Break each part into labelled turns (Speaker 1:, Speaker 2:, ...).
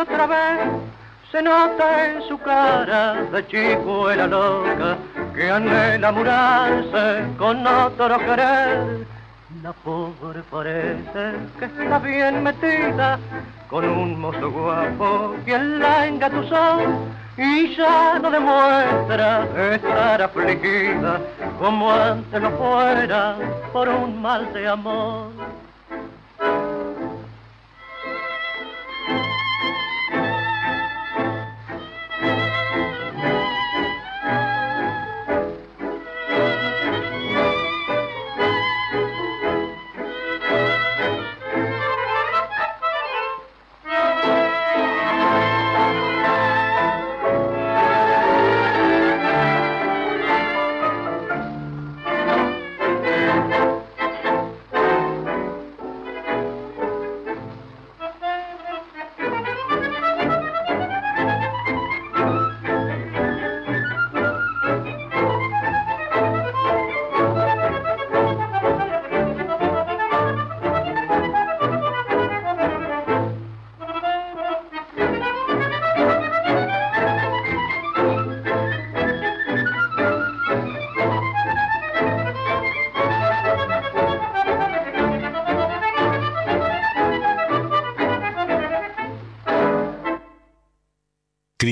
Speaker 1: Otra vez. Se nota en su cara de chico era loca que anhela murarse con otro querer. La pobre parece que está bien metida con un mozo guapo quien la engatusó y ya no demuestra estar afligida como antes lo fuera por un mal de amor.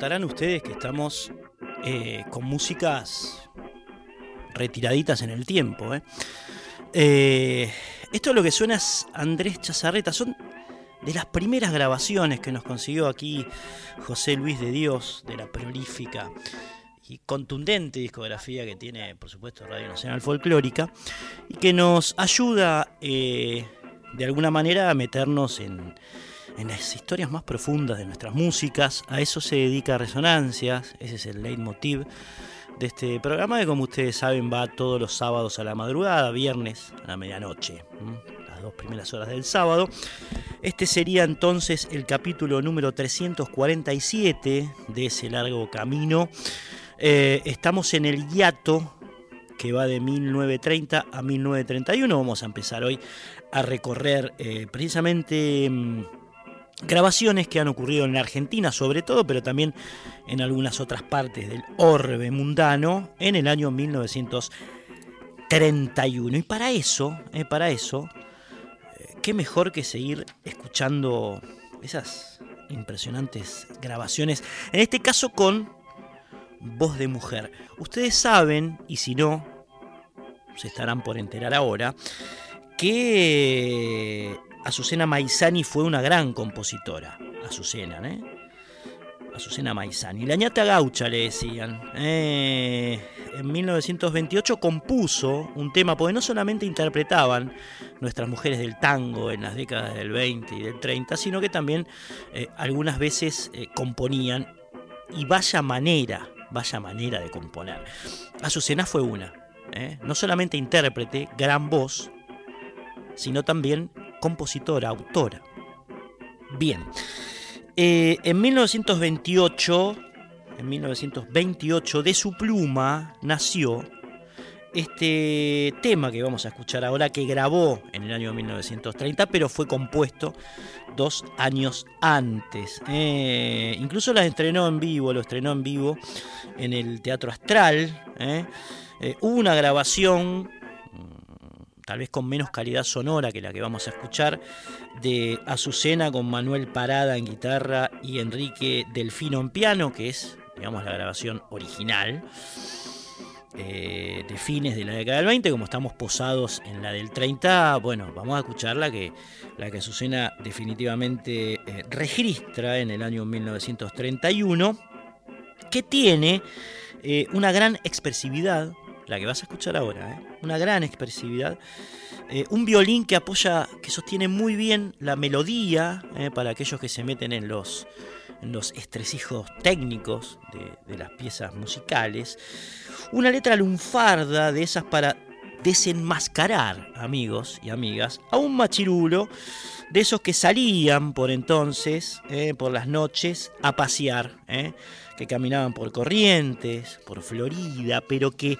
Speaker 2: Ustedes que estamos eh, con músicas retiraditas en el tiempo. ¿eh? Eh, esto lo que suena es Andrés Chazarreta. Son de las primeras grabaciones que nos consiguió aquí José Luis de Dios, de la prolífica y contundente discografía que tiene, por supuesto, Radio Nacional Folclórica, y que nos ayuda de alguna manera a meternos en, en las historias más profundas de nuestras músicas. A eso se dedica Resonancias, ese es el leitmotiv de este programa que como ustedes saben va todos los sábados a la madrugada, viernes a la medianoche, las dos primeras horas del sábado. Este sería entonces el capítulo número 347 de ese largo camino. Eh, estamos en el hiato que va de 1930 a 1931. Vamos a empezar hoy a recorrer eh, precisamente mm, Grabaciones que han ocurrido en la Argentina sobre todo, pero también en algunas otras partes del orbe mundano en el año 1931. Y para eso, eh, para eso, eh, qué mejor que seguir escuchando esas impresionantes grabaciones, en este caso con voz de mujer. Ustedes saben, y si no, se estarán por enterar ahora, que Azucena Maizani fue una gran compositora. Azucena, ¿eh? Azucena Maizani. La ñata gaucha le decían. Eh, en 1928 compuso un tema, porque no solamente interpretaban nuestras mujeres del tango en las décadas del 20 y del 30, sino que también eh, algunas veces eh, componían. Y vaya manera, vaya manera de componer. Azucena fue una. No solamente intérprete, gran voz, sino también compositora, autora. Bien, eh, en 1928, en 1928, de su pluma nació este tema que vamos a escuchar ahora, que grabó en el año 1930, pero fue compuesto dos años antes. Eh, incluso la estrenó en vivo, lo estrenó en vivo en el Teatro Astral. Eh. hubo una grabación tal vez con menos calidad sonora que la que vamos a escuchar, de Azucena con Manuel Parada en guitarra y Enrique Delfino en piano, que es, digamos, la grabación original. Eh, de fines de la década del 20, como estamos posados en la del 30, bueno, vamos a escuchar la que, la que Azucena definitivamente eh, registra en el año 1931, que tiene eh, una gran expresividad, la que vas a escuchar ahora, ¿eh? una gran expresividad. Eh, un violín que apoya, que sostiene muy bien la melodía ¿eh? para aquellos que se meten en los, los estresijos técnicos de, de, las piezas musicales. Una letra lunfarda de esas para desenmascarar, amigos y amigas, a un machirulo de esos que salían por entonces, por las noches, a pasear que caminaban por Corrientes, por Florida, pero que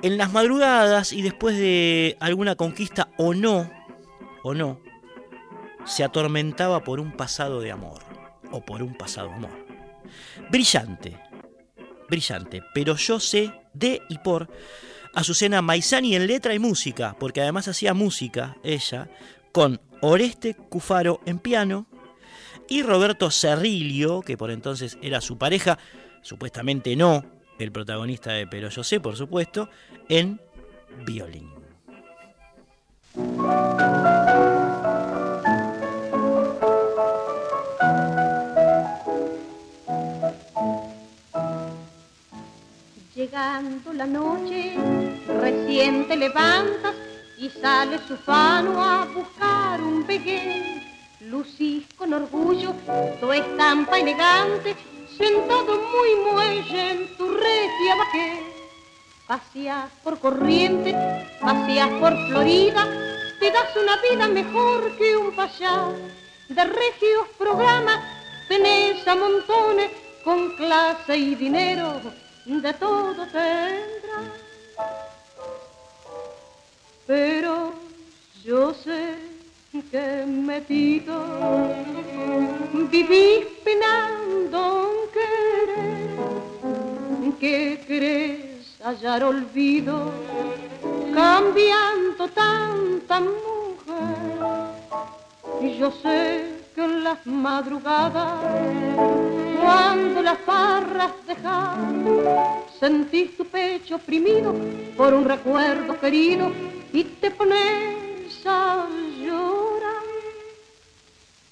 Speaker 2: en las madrugadas y después de alguna conquista o no, o no, se atormentaba por un pasado de amor, o por un pasado amor. Brillante, brillante, pero yo sé de y por Azucena Maizani en letra y música, porque además hacía música ella, con Oreste Cufaro en piano, y Roberto Cerrilio, que por entonces era su pareja, supuestamente no el protagonista de Pero yo sé, por supuesto, en violín.
Speaker 3: Llegando la noche, recién te levantas y sale su fano a buscar un pequeño lucís con orgullo tu estampa elegante, sentado muy muelle en tu regia vaqué. Paseas por corriente, paseas por Florida, te das una vida mejor que un payá. De regios programas tenés a montones con clase y dinero, de todo tendrás. Pero yo sé que metido vivís penando en querer, que crees hallar olvido cambiando tanta mujer. Y yo sé que en las madrugadas, cuando las parras dejan, sentís tu pecho oprimido por un recuerdo querido y te pones a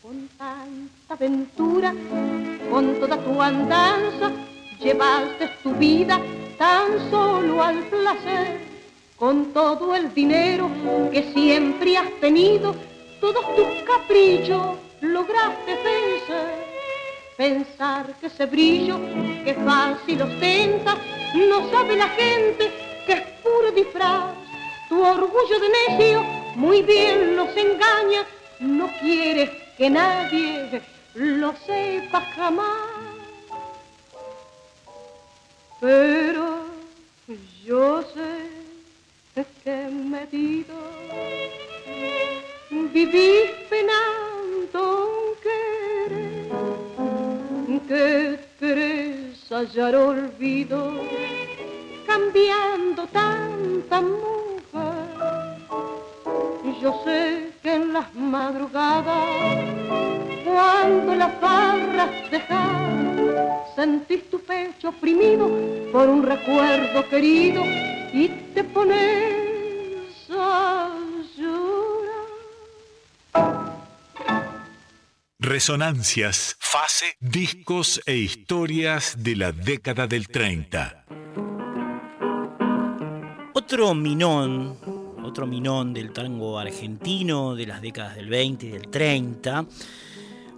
Speaker 3: con tanta aventura, con toda tu andanza, llevaste tu vida tan solo al placer, con todo el dinero que siempre has tenido, todos tus caprichos lograste vencer. Pensar que ese brillo que fácil ostenta, no sabe la gente que es puro disfraz. Tu orgullo de necio muy bien nos engaña, no quieres que nadie lo sepa jamás. Pero yo sé que metido vivís penando un querer que crees hallar olvido cambiando tanta música mujer. Yo sé que en las madrugadas, cuando las barras dejan, sentís tu pecho oprimido por un recuerdo querido y te pones a
Speaker 4: Resonancias, fase, discos e historias de la década del 30.
Speaker 2: Otro minón, otro minón del tango argentino de las décadas del 20 y del 30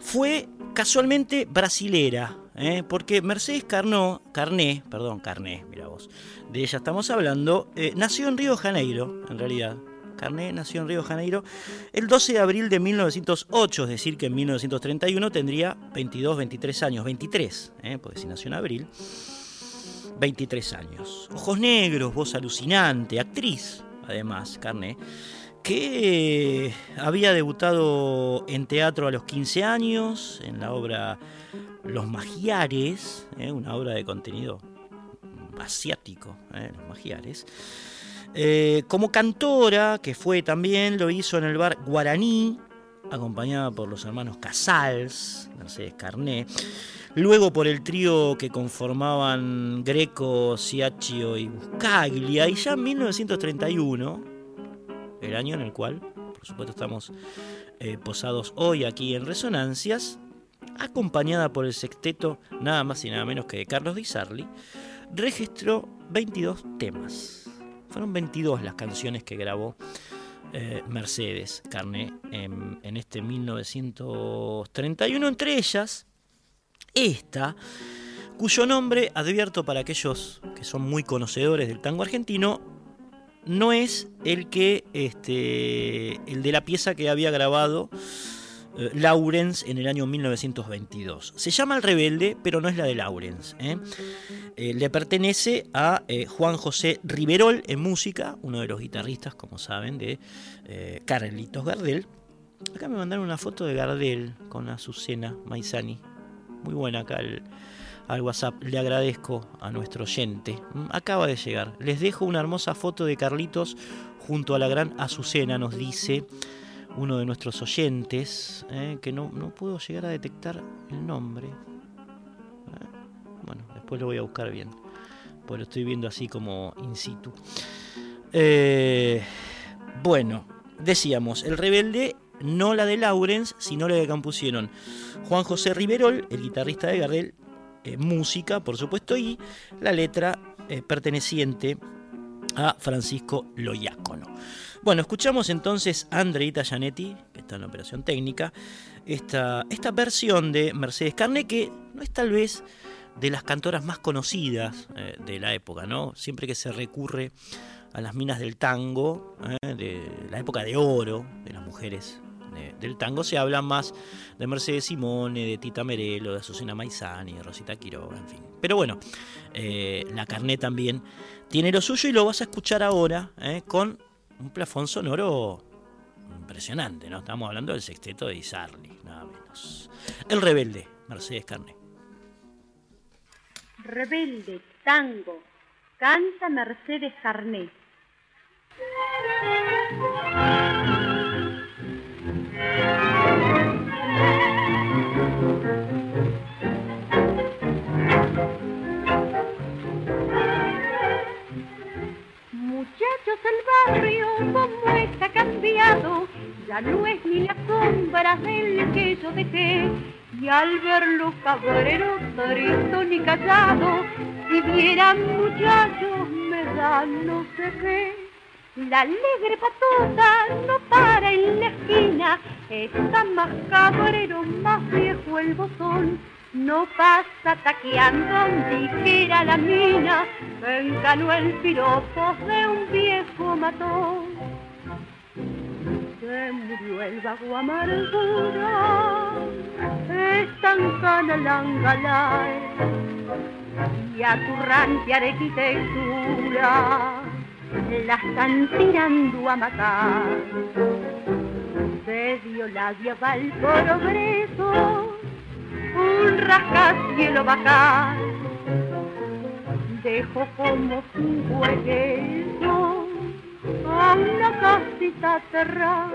Speaker 2: fue casualmente brasilera, ¿eh? porque Mercedes Carnó, Carné, perdón, Carné, mira vos, de ella estamos hablando, eh, nació en Río Janeiro, en realidad, Carné nació en Río Janeiro el 12 de abril de 1908, es decir, que en 1931 tendría 22, 23 años, 23, ¿eh? porque si nació en abril, 23 años. Ojos negros, voz alucinante, actriz, además, Carné, que había debutado en teatro a los 15 años, en la obra Los Magiares, ¿eh? una obra de contenido asiático, ¿eh? Los Magiares eh, como cantora, que fue también, lo hizo en el bar Guaraní, acompañada por los hermanos Casals, Mercedes Carné, luego por el trío que conformaban Greco, Ciaccio y Buscaglia, y ya en 1931, el año en el cual, por supuesto, estamos eh, posados hoy aquí en Resonancias, acompañada por el sexteto nada más y nada menos que de Carlos Di Sarli, registró 22 temas. Fueron 22 las canciones que grabó eh, Mercedes Carné en, en, este 1931, entre ellas esta, cuyo nombre, advierto para aquellos que son muy conocedores del tango argentino, no es el que este, el de la pieza que había grabado eh, Lawrence en el año 1922. Se llama El Rebelde, pero no es la de Lawrence. ¿eh? Eh, le pertenece a Juan José Riverol en música, uno de los guitarristas, como saben, de Carlitos Gardel. Acá me mandaron una foto de Gardel con Azucena Maizani. Muy buena acá al WhatsApp. Le agradezco a nuestro oyente. Mm, acaba de llegar. Les dejo una hermosa foto de Carlitos junto a la gran Azucena, nos dice uno de nuestros oyentes, eh, que no, no, puedo llegar a detectar el nombre. Eh, bueno, después lo voy a buscar bien, pues lo estoy viendo así como in situ. Eh, bueno, decíamos, el rebelde, no la de Lawrence, sino la que compusieron Juan José Riverol, el guitarrista de Gardel, música, por supuesto, y la letra perteneciente a Francisco Loyácono. Bueno, escuchamos entonces a Andreita Gianetti, que está en la operación técnica, esta, esta versión de Mercedes Carne, que no es tal vez de las cantoras más conocidas eh, de la época, ¿no? Siempre que se recurre a las minas del tango, eh, de la época de oro de las mujeres del tango, se habla más de Mercedes Simone, de Tita Merelo, de Azucena Maizani, de Rosita Quiroga, en fin. Pero bueno, eh, la carné también tiene lo suyo y lo vas a escuchar ahora con un plafón sonoro impresionante, ¿no? Estamos hablando del sexteto de Isarli, nada menos. El rebelde, Mercedes Carne.
Speaker 5: Rebelde, tango, canta Mercedes Carné.
Speaker 3: El barrio como está cambiado, ya no es ni la sombra del que yo dejé. Y al verlo cabrero, triste ni callado, si vieran muchachos me da no sé qué. La alegre patota no para en la esquina, está más cabrero, más viejo el botón no pasa taqueando dijera la mina, enganó el piropo de un viejo matón. Se murió el vago amargura, estancan la angalae, y a tu arquitectura la están tirando a matar. Se dio la diabal progreso un rascacielos bajar dejo como un hueso a una casita cerrada.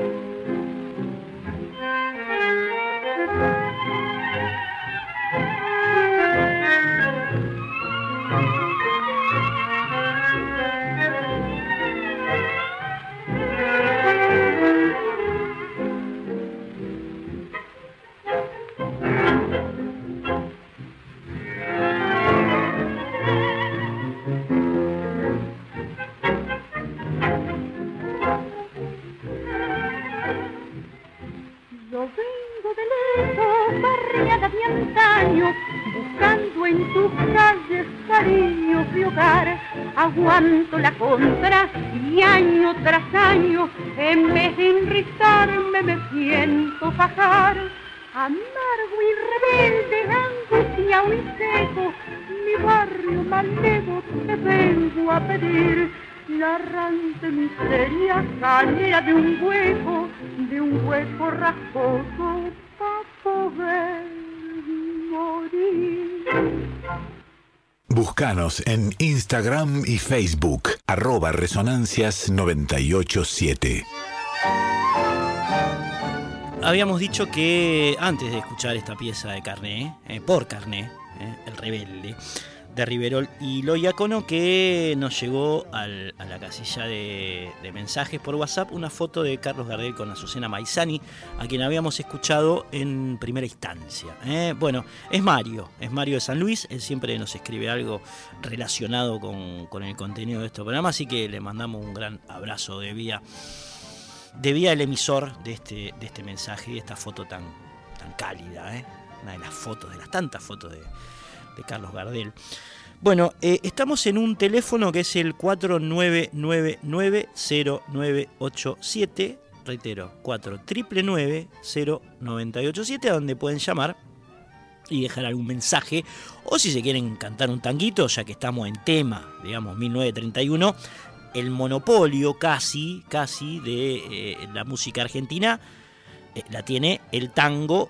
Speaker 3: Antaño, buscando en tus calles cariño y hogar. Aguanto la contra y año tras año, en vez de enrizarme me siento fajar. Amargo y rebelde, angustiado y seco, mi barrio malevo te vengo a pedir la errante miseria saliera de un hueco, de un hueco rasposo para poder morir.
Speaker 4: Búscanos en Instagram y Facebook, arroba resonancias987.
Speaker 2: Habíamos dicho que antes de escuchar esta pieza de Carné, eh, por Carné, eh, El Rebelde, de Riverol y Loyacono, que nos llegó a la casilla de, mensajes por WhatsApp una foto de Carlos Gardel con Azucena Maizani, a quien habíamos escuchado en primera instancia. eh. Bueno, es Mario, es Mario de San Luis, él siempre nos escribe algo relacionado con, con el contenido de este programa, así que le mandamos un gran abrazo de vía de vía el emisor de este, de este mensaje y esta foto tan, tan cálida, ¿eh? una de las fotos, de las tantas fotos de, Carlos Gardel. Bueno, eh, estamos en un teléfono que es el 4999-0987, reitero, 4999-0987, a donde pueden llamar y dejar algún mensaje, o si se quieren cantar un tanguito, ya que estamos en tema, digamos, 1931, el monopolio casi, casi de eh, la música argentina eh, la tiene el tango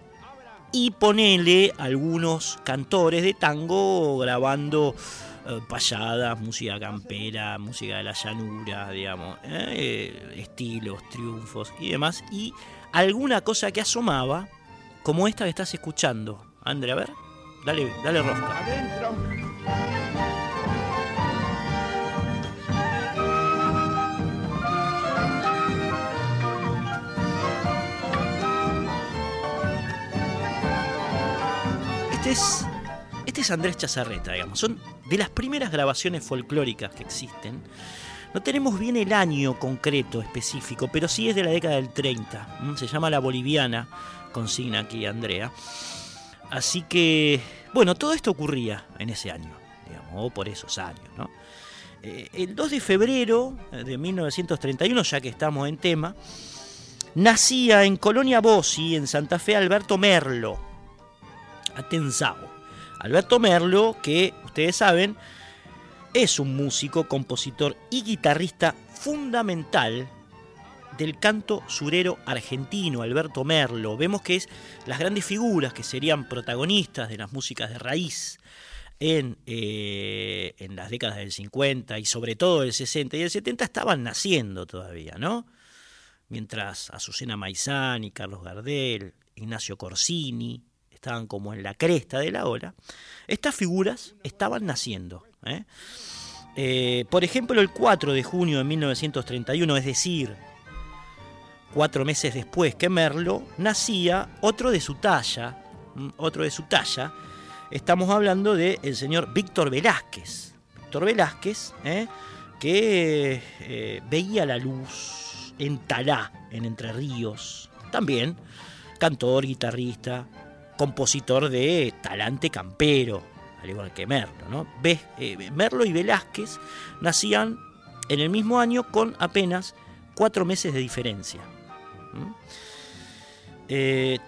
Speaker 2: y ponele algunos cantores de tango grabando eh, payadas, música campera, música de la llanura, digamos, eh, estilos, triunfos y demás, y alguna cosa que asomaba, como esta que estás escuchando. André, a ver, dale, dale rosca. Este es, este es Andrés Chazarreta, digamos. Son de las primeras grabaciones folclóricas que existen. No tenemos bien el año concreto, específico, pero sí es de la década del 30. ¿m? Se llama La Boliviana, consigna aquí Andrea. Así que, bueno, todo esto ocurría en ese año, digamos, o por esos años, ¿no? Eh, el 2 de febrero de 1931, ya que estamos en tema, nacía en Colonia Bossi, en Santa Fe, Alberto Merlo. Atenzao. Alberto Merlo, que ustedes saben, es un músico, compositor y guitarrista fundamental del canto surero argentino, Alberto Merlo. Vemos que es las grandes figuras que serían protagonistas de las músicas de raíz en, eh, en las décadas del 50 y sobre todo del 60 y el 70 estaban naciendo todavía, ¿no? Mientras Azucena Maizani, Carlos Gardel, Ignacio Corsini estaban como en la cresta de la ola, estas figuras estaban naciendo. ¿eh? Eh, por ejemplo, el 4 de junio de 1931, es decir, cuatro meses después que Merlo, nacía otro de su talla, ¿m? otro de su talla. Estamos hablando del señor Víctor Velázquez. Víctor Velázquez, ¿eh? que veía la luz en Talá, en Entre Ríos. También cantor, guitarrista, compositor de talante campero, al igual que Merlo. ¿no? Eh, Merlo y Velázquez nacían en el mismo año con apenas cuatro meses de diferencia. Eh,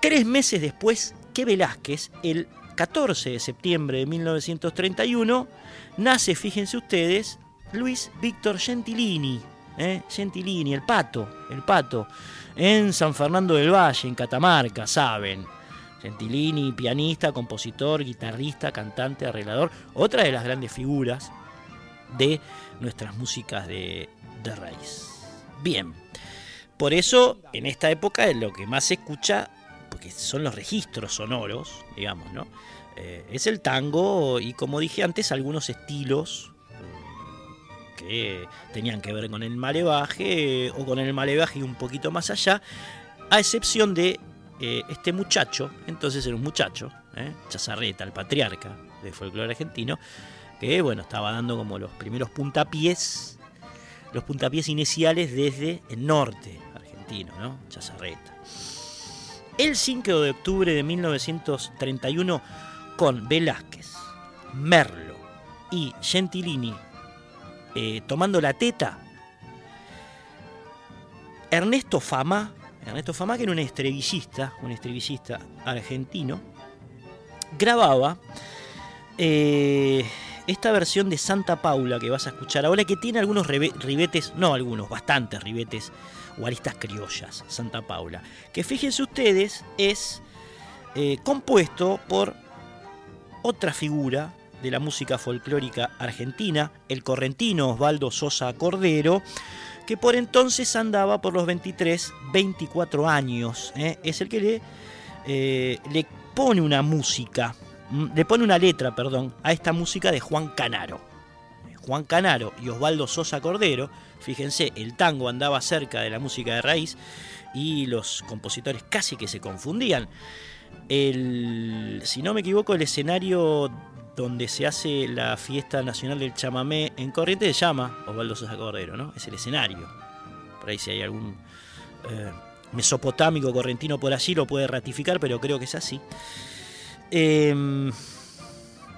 Speaker 2: tres meses después que Velázquez, el 14 de septiembre de 1931, nace, fíjense ustedes, Luis Víctor Gentilini, ¿eh? Gentilini, el pato, el pato, en San Fernando del Valle, en Catamarca, saben. Gentilini, pianista, compositor, guitarrista, cantante, arreglador, otra de las grandes figuras de nuestras músicas de, raíz. Bien, por eso en esta época lo que más se escucha, porque son los registros sonoros, digamos, ¿no? Eh, es el tango y como dije antes, algunos estilos mm, que tenían que ver con el malevaje o con el malevaje y un poquito más allá, a excepción de eh, este muchacho, entonces era un muchacho, ¿eh? Chazarreta, el patriarca de folclore argentino, que bueno, estaba dando como los primeros puntapiés, los puntapiés iniciales desde el norte argentino, ¿no? Chazarreta. El 5 de octubre de 1931, con Velázquez, Merlo y Gentilini eh, tomando la teta, Ernesto Fama Ernesto Fama, que era un estribillista, un estribillista argentino, grababa eh, esta versión de Santa Paula que vas a escuchar ahora, que tiene algunos ribetes, no algunos, bastantes ribetes o aristas criollas, Santa Paula, que fíjense ustedes es eh, compuesto por otra figura de la música folclórica argentina, el correntino Osvaldo Sosa Cordero, que por entonces andaba por los 23, 24 años. ¿eh? Es el que le, eh, le pone una música, mm, le pone una letra, perdón, a esta música de Juan Canaro. Juan Canaro y Osvaldo Sosa Cordero, fíjense, el tango andaba cerca de la música de raíz y los compositores casi que se confundían. El, si no me equivoco, el escenario donde se hace la fiesta nacional del chamamé en Corrientes se llama Osvaldo Sosa Cordero, ¿no? Es el escenario. Por ahí si hay algún eh, mesopotámico correntino por allí lo puede ratificar, pero creo que es así. Em,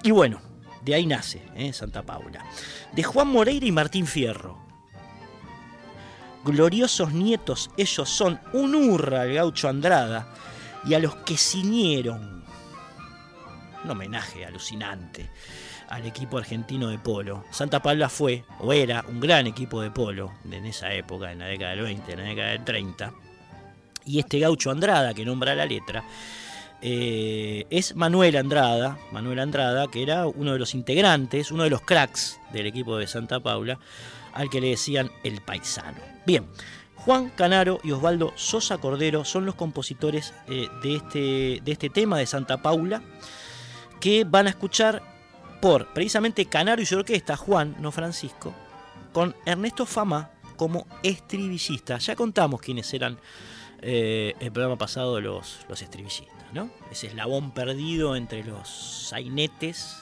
Speaker 2: y bueno, de ahí nace ¿eh? Santa Paula. De Juan Moreira y Martín Fierro. Gloriosos nietos ellos son, un hurra al gaucho Andrada y a los que ciñeron un homenaje alucinante al equipo argentino de polo. Santa Paula fue o era un gran equipo de polo en esa época, en la década del 20, en la década del 30. Y este gaucho Andrada, que nombra la letra, eh, es Manuel Andrada, Manuel Andrada, que era uno de los integrantes, uno de los cracks del equipo de Santa Paula, al que le decían el paisano. Bien, Juan Canaro y Osvaldo Sosa Cordero son los compositores eh, de, este, de este tema de Santa Paula que van a escuchar por precisamente Canaro y su orquesta, Juan, no Francisco, con Ernesto Fama como estribillista. Ya contamos quiénes eran eh, el programa pasado los, los estribillistas, ¿no? Ese eslabón perdido entre los sainetes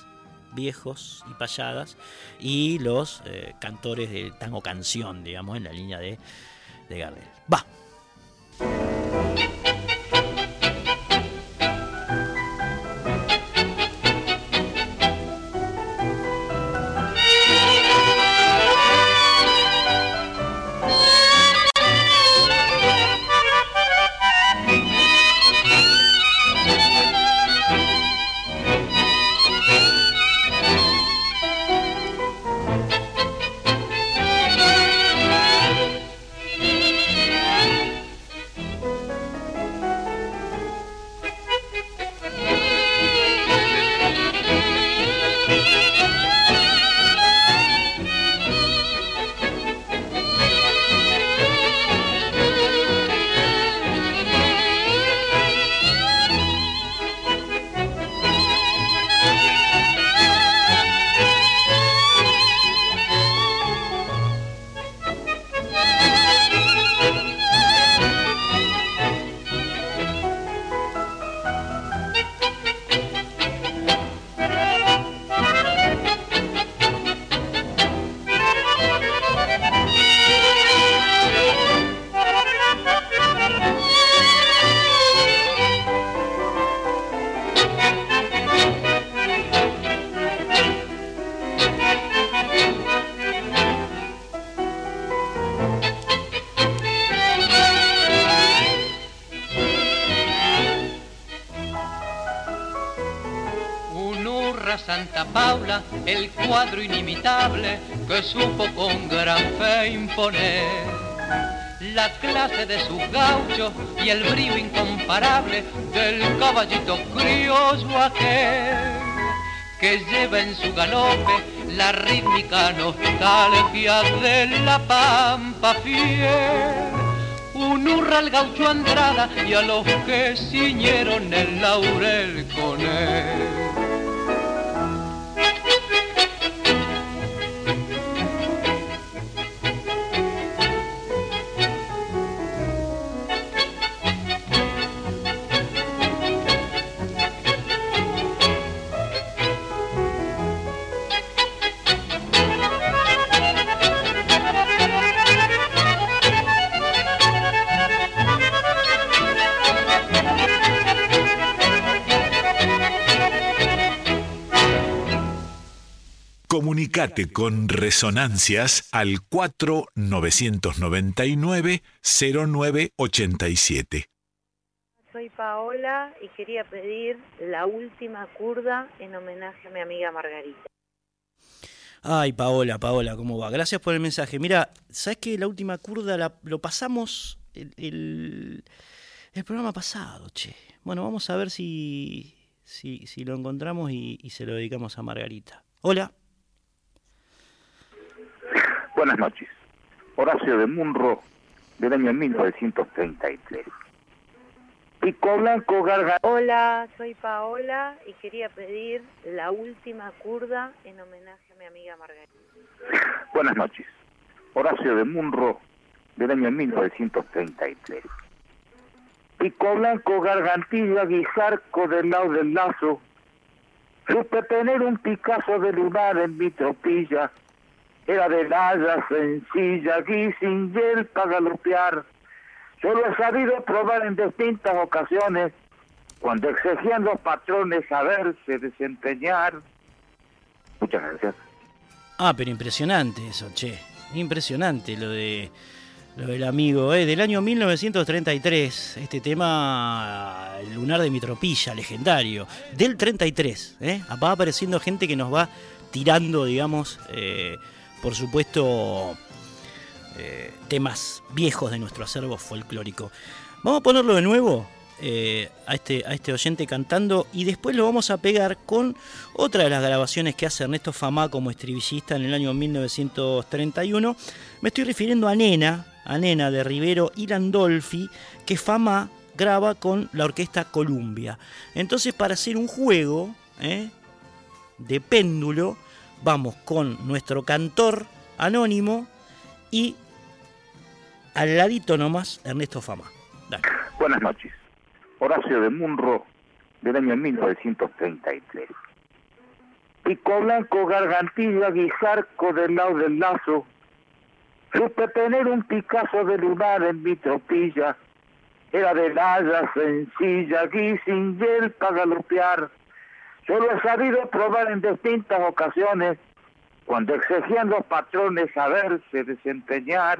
Speaker 2: viejos y payadas y los eh, cantores del tango canción, digamos, en la línea de, de Gardel. Va.
Speaker 1: Que supo con gran fe imponer la clase de sus gauchos y el brillo incomparable del caballito criollo aquel que lleva en su galope la rítmica nostalgia de la pampa fiel. Un hurra al gaucho Andrada y a los que ciñeron el laurel con él.
Speaker 4: Comunicate con Resonancias al 4999-0987.
Speaker 6: Soy Paola y quería pedir la última curda en homenaje a mi amiga Margarita.
Speaker 2: Ay, Paola, Paola, ¿cómo va? Gracias por el mensaje. Mira, ¿sabes que la última curda lo pasamos el, programa pasado, che? Bueno, vamos a ver si, si, lo encontramos y se lo dedicamos a Margarita. Hola.
Speaker 7: Buenas noches. Horacio de Munro, del año 1933. Pico Blanco Garga.
Speaker 6: Hola, soy Paola y quería pedir la última curda en homenaje a mi amiga Margarita.
Speaker 7: Buenas noches. Horacio de Munro, del año 1933. Pico Blanco, Gargantilla, Guizarco del lado del lazo. Supe tener un Picasso de lunar en mi tropilla era de nada sencilla, aquí sin gel para galopear. Yo lo he sabido probar en distintas ocasiones, cuando exigían los patrones saberse desempeñar. Muchas gracias.
Speaker 2: Ah, pero impresionante eso, che. Impresionante lo de lo del amigo, ¿eh? del año 1933, este tema lunar de mi tropilla, legendario, del 33, ¿eh? va apareciendo gente que nos va tirando, digamos, eh, por supuesto, eh, temas viejos de nuestro acervo folclórico. Vamos a ponerlo de nuevo eh, a, este, a este oyente cantando y después lo vamos a pegar con otra de las grabaciones que hace Ernesto Famá como estribillista en el año 1931. Me estoy refiriendo a Nena, a Nena de Rivero y Landolfi, que Famá graba con la orquesta Columbia. Entonces, para hacer un juego eh, de péndulo, vamos con nuestro cantor anónimo y al ladito nomás Ernesto Fama.
Speaker 7: Buenas noches. Horacio de Munro, del año 1933. Pico Blanco, Gargantilla, Guizarco del lado del lazo. Supe tener un Picasso de lunar en mi tropilla. Era de nada sencilla, gui sin gel para galopear yo lo he sabido probar en distintas ocasiones cuando exigían los patrones saberse desempeñar.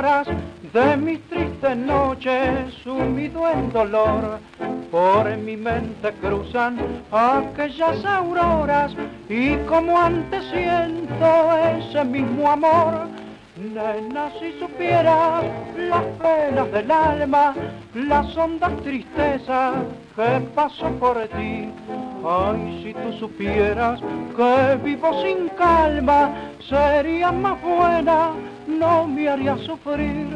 Speaker 1: De mis tristes noches, sumido en dolor. Por mi mente cruzan aquellas auroras y como antes siento ese mismo amor. Nena, si supieras las penas del alma, las hondas tristezas que paso por ti. Ay, si tú supieras que vivo sin calma, sería más buena, no me haría sufrir.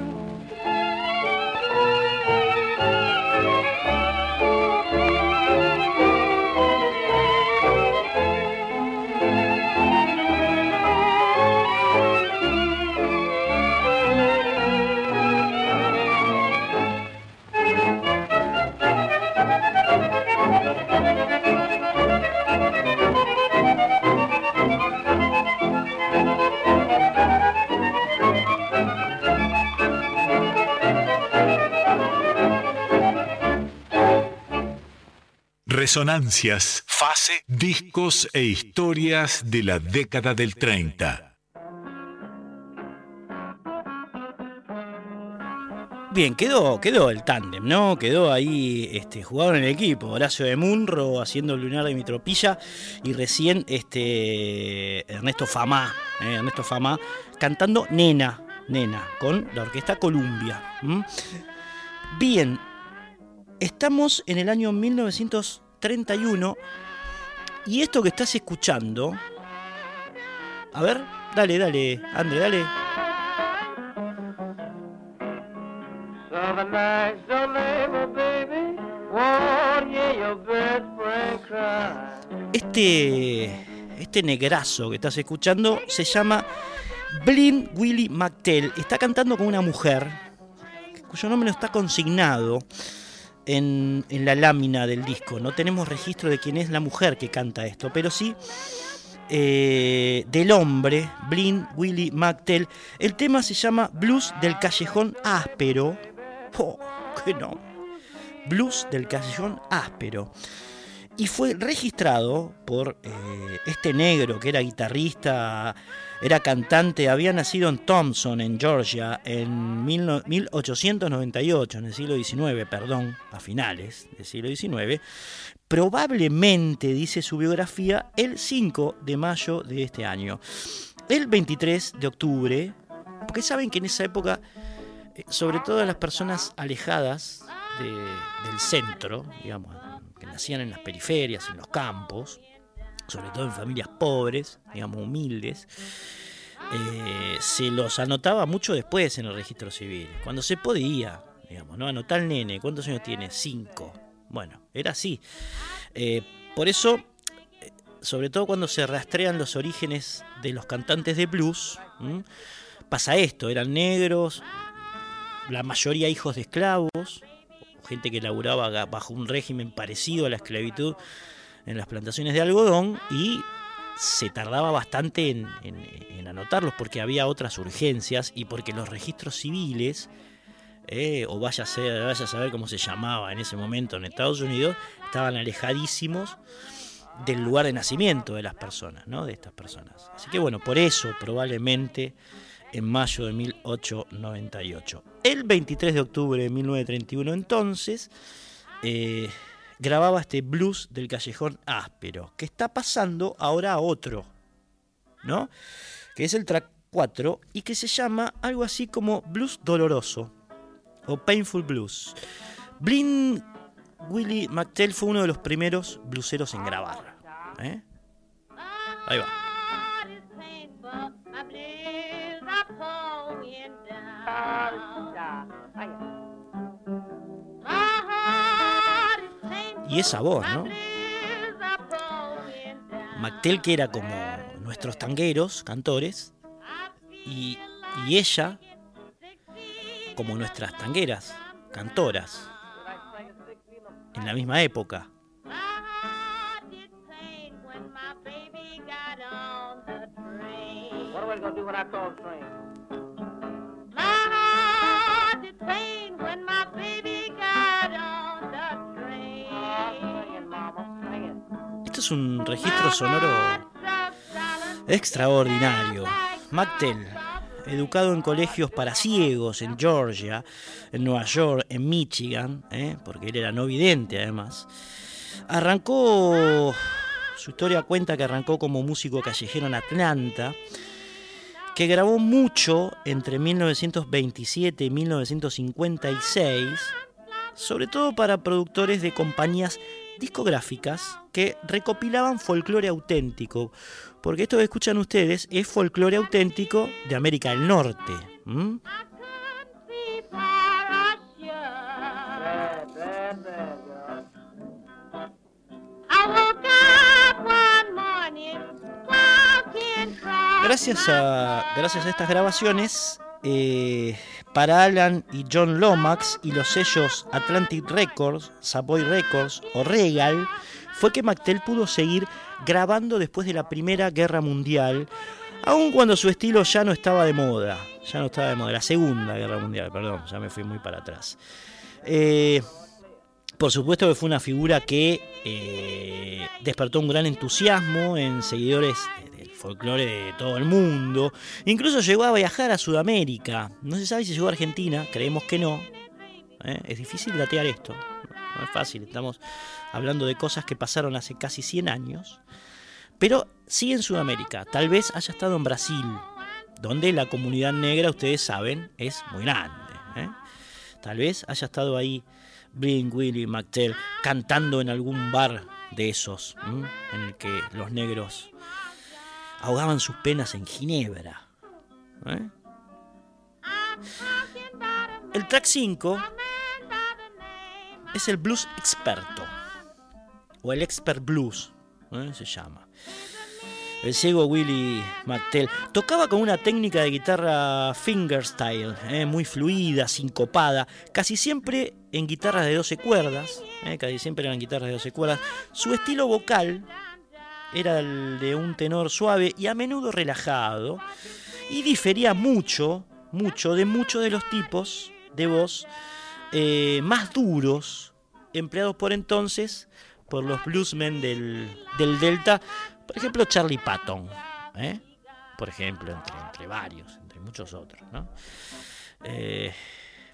Speaker 4: Resonancias, fase, discos e historias de la década del 30.
Speaker 2: Bien, quedó, quedó el tándem, ¿no? Quedó ahí este, jugado en el equipo. Horacio de Munro haciendo Lunar de Mitropilla y recién este, Ernesto Famá, ¿eh? Ernesto Famá cantando Nena, Nena, con la orquesta Columbia. Bien, estamos en el año 1900. 31. Y esto que estás escuchando. A ver, dale, dale, André, dale. Este, este negrazo que estás escuchando se llama Blind Willie McTell. Está cantando con una mujer cuyo nombre no está consignado en, la lámina del disco. No tenemos registro de quién es la mujer que canta esto, pero sí eh, del hombre, Blind Willie McTell. El tema se llama Blues del Callejón Áspero. Oh, que no. Blues del Callejón Áspero y fue registrado por eh, este negro que era guitarrista, era cantante, había nacido en Thompson, en Georgia, en 1898, en el siglo XIX, perdón, a finales del siglo XIX. Probablemente, dice su biografía, el 5 de mayo de este año. El 23 de octubre, porque saben que en esa época, eh, sobre todo las personas alejadas del centro, digamos, nacían en las periferias, en los campos, sobre todo en familias pobres, digamos humildes, eh, se los anotaba mucho después en el registro civil, cuando se podía, digamos, ¿no? Anotar al nene, ¿cuántos años tiene? Cinco. Bueno, era así. Eh, por eso, eh, sobre todo cuando se rastrean los orígenes de los cantantes de blues, pasa esto, eran negros, la mayoría hijos de esclavos, gente que laburaba bajo un régimen parecido a la esclavitud en las plantaciones de algodón y se tardaba bastante en, anotarlos porque había otras urgencias y porque los registros civiles, eh, o vaya a, ser, a saber cómo se llamaba en ese momento en Estados Unidos, estaban alejadísimos del lugar de nacimiento de las personas, ¿no? de estas personas. Así que bueno, por eso probablemente en mayo de 1898. El 23 de octubre de 1931 entonces eh, grababa este blues del callejón áspero, que está pasando ahora a otro, ¿no? Que es el track 4 y que se llama algo así como blues doloroso o painful blues. Blind Willie McTell fue uno de los primeros blueseros en grabar. ¿eh? Ahí va. Y esa voz, ¿no? Mactel que era como nuestros tangueros, cantores, y, y ella como nuestras tangueras, cantoras, en la misma época. Esto es un registro sonoro extraordinario. Mactel, educado en colegios para ciegos en Georgia, en Nueva York, en Michigan, ¿eh? porque él era no vidente además, arrancó, su historia cuenta que arrancó como músico callejero en Atlanta, que grabó mucho entre 1927 y 1956, sobre todo para productores de compañías discográficas que recopilaban folclore auténtico, porque esto que escuchan ustedes es folclore auténtico de América del Norte. Gracias a, gracias a estas grabaciones, eh, para Alan y John Lomax y los sellos Atlantic Records, Savoy Records o Regal, fue que McTell pudo seguir grabando después de la Primera Guerra Mundial, aun cuando su estilo ya no estaba de moda, ya no estaba de moda, la Segunda Guerra Mundial, perdón, ya me fui muy para atrás. Eh, por supuesto que fue una figura que eh, despertó un gran entusiasmo en seguidores del folclore de todo el mundo. Incluso llegó a viajar a Sudamérica. No se sabe si llegó a Argentina, creemos que no. ¿eh? Es difícil datear esto. No es fácil, estamos hablando de cosas que pasaron hace casi 100 años. Pero sí en Sudamérica. Tal vez haya estado en Brasil, donde la comunidad negra, ustedes saben, es muy grande. ¿eh? Tal vez haya estado ahí Blink, Willie, McTell, cantando en algún bar de esos, en el que los negros ahogaban sus penas en Ginebra. ¿eh? El track 5 es el blues experto, o el expert blues, ¿eh? se llama. El ciego Willie McTell tocaba con una técnica de guitarra fingerstyle, ¿eh? muy fluida, sincopada, casi siempre en guitarras de 12 cuerdas, ¿eh? casi siempre eran guitarras de 12 cuerdas. Su estilo vocal era el de un tenor suave y a menudo relajado, y difería mucho, mucho de muchos de los tipos de voz eh, más duros empleados por entonces por los bluesmen del, del Delta, por ejemplo, Charlie Patton, ¿eh? por ejemplo, entre, varios, entre muchos otros. Eh,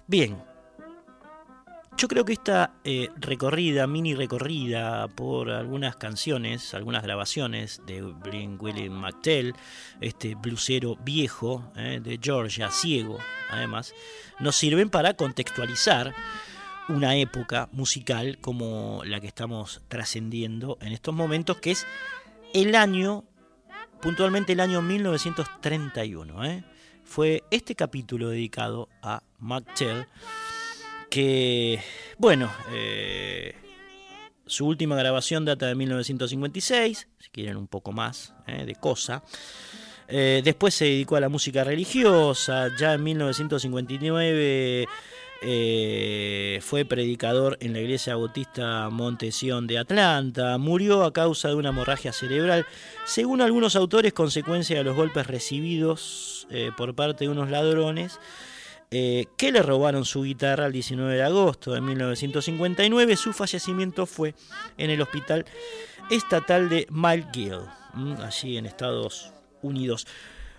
Speaker 2: bien, yo creo que esta eh, recorrida, mini recorrida por algunas canciones, algunas grabaciones de Blink William McTell, este blusero viejo de Georgia, ciego, además, nos sirven para contextualizar una época musical como la que estamos trascendiendo en estos momentos, que es el año, puntualmente el año 1931. ¿eh? Fue este capítulo dedicado a McTell, que, bueno, eh, su última grabación data de 1956, si quieren un poco más ¿eh? de cosa. después se dedicó a la música religiosa, ya en 1959 eh, fue predicador en la iglesia bautista Montesión de Atlanta. Murió a causa de una hemorragia cerebral, según algunos autores, consecuencia de los golpes recibidos eh, por parte de unos ladrones eh, que le robaron su guitarra el 19 de agosto de 1959. Su fallecimiento fue en el hospital estatal de McGill, allí en Estados Unidos.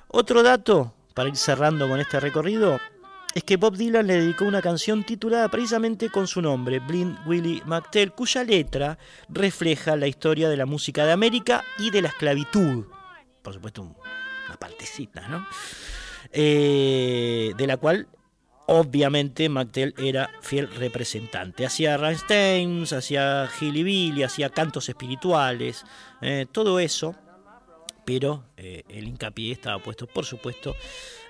Speaker 2: Otro dato, para ir cerrando con este recorrido, es que Bob Dylan le dedicó una canción titulada precisamente con su nombre, Blind Willie McTell, cuya letra refleja la historia de la música de América y de la esclavitud. Por supuesto, una partecita, ¿no? Eh, de la cual obviamente McTell era fiel representante. Hacía Rammsteins, hacía Billy, hacía cantos espirituales, eh, todo eso, pero eh, el hincapié estaba puesto, por supuesto,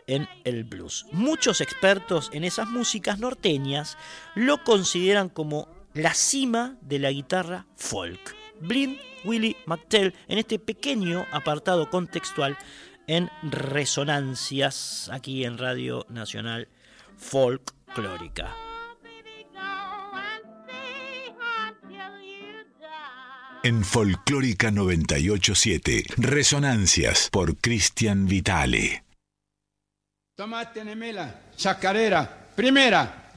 Speaker 2: en el blues. Muchos expertos en esas músicas norteñas lo consideran como la cima de la guitarra folk. Blind Willie McTell en este pequeño apartado contextual en resonancias aquí en Radio Nacional Folclórica.
Speaker 4: En Folclórica 987, Resonancias por Cristian Vitale.
Speaker 8: Tomate, Nemela, chacarera, primera.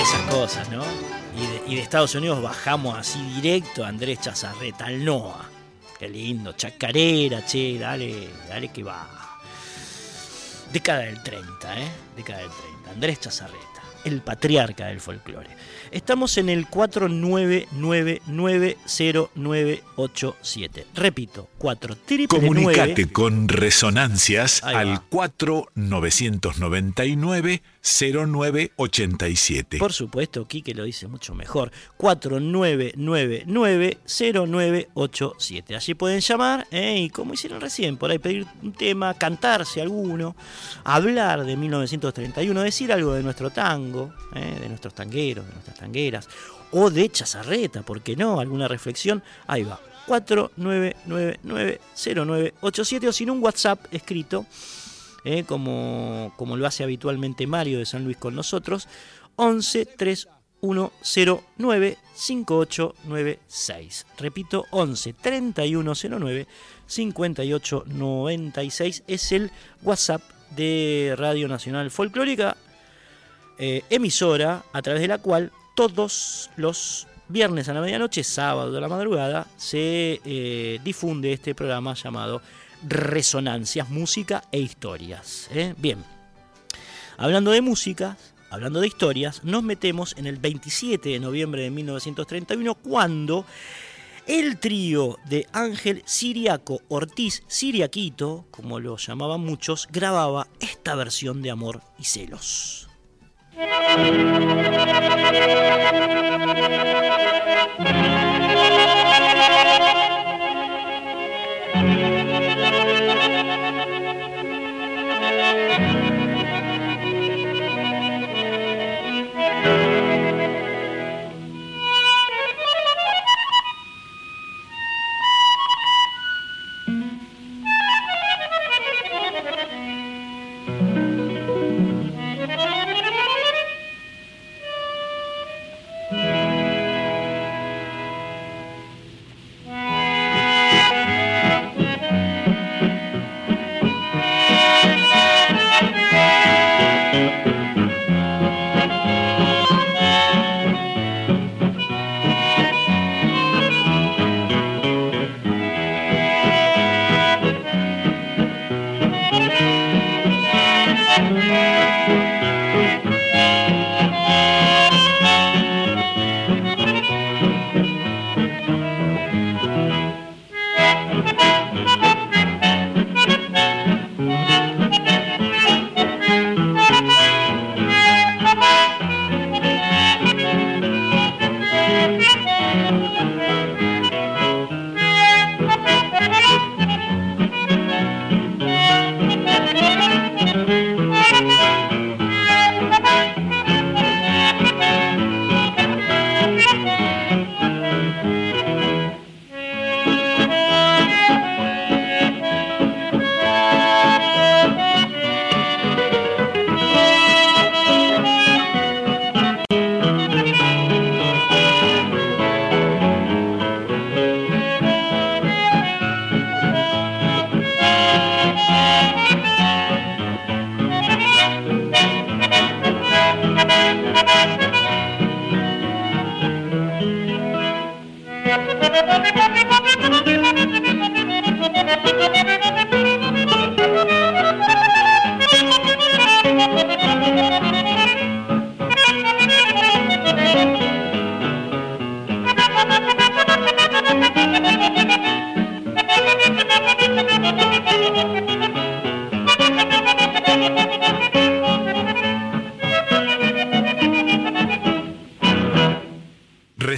Speaker 2: Esas cosas, ¿no? Y de, Estados Unidos bajamos así directo a Andrés Chazarreta, al NOA. Qué lindo, chacarera, che, dale, dale que va. Década del 30, ¿eh? Década del 30. Andrés Chazarreta, el patriarca del folclore. Estamos en el 49990987. Repito, 4
Speaker 4: Comunicate con Resonancias al 4999 0987.
Speaker 2: Por supuesto, Quique lo dice mucho mejor. 49990987. Allí pueden llamar ¿eh? y como hicieron recién, por ahí pedir un tema, cantarse alguno, hablar de 1931, decir algo de nuestro tango, ¿eh? de nuestros tangueros, de nuestras tangueras, o de Chazarreta, ¿por qué no? Alguna reflexión. Ahí va. 49990987 o sin un WhatsApp escrito ¿eh? como, como lo hace habitualmente Mario de San Luis con nosotros, 11 3109 5896. Repito, 11 3109 5896 es el WhatsApp de Radio Nacional Folclórica, eh, emisora a través de la cual todos los viernes a la medianoche, sábado de la madrugada, se eh, difunde este programa llamado resonancias, música e historias. ¿eh? Bien, hablando de música, hablando de historias, nos metemos en el 27 de noviembre de 1931 cuando el trío de Ángel Siriaco Ortiz Siriaquito, como lo llamaban muchos, grababa esta versión de Amor y Celos.
Speaker 4: Música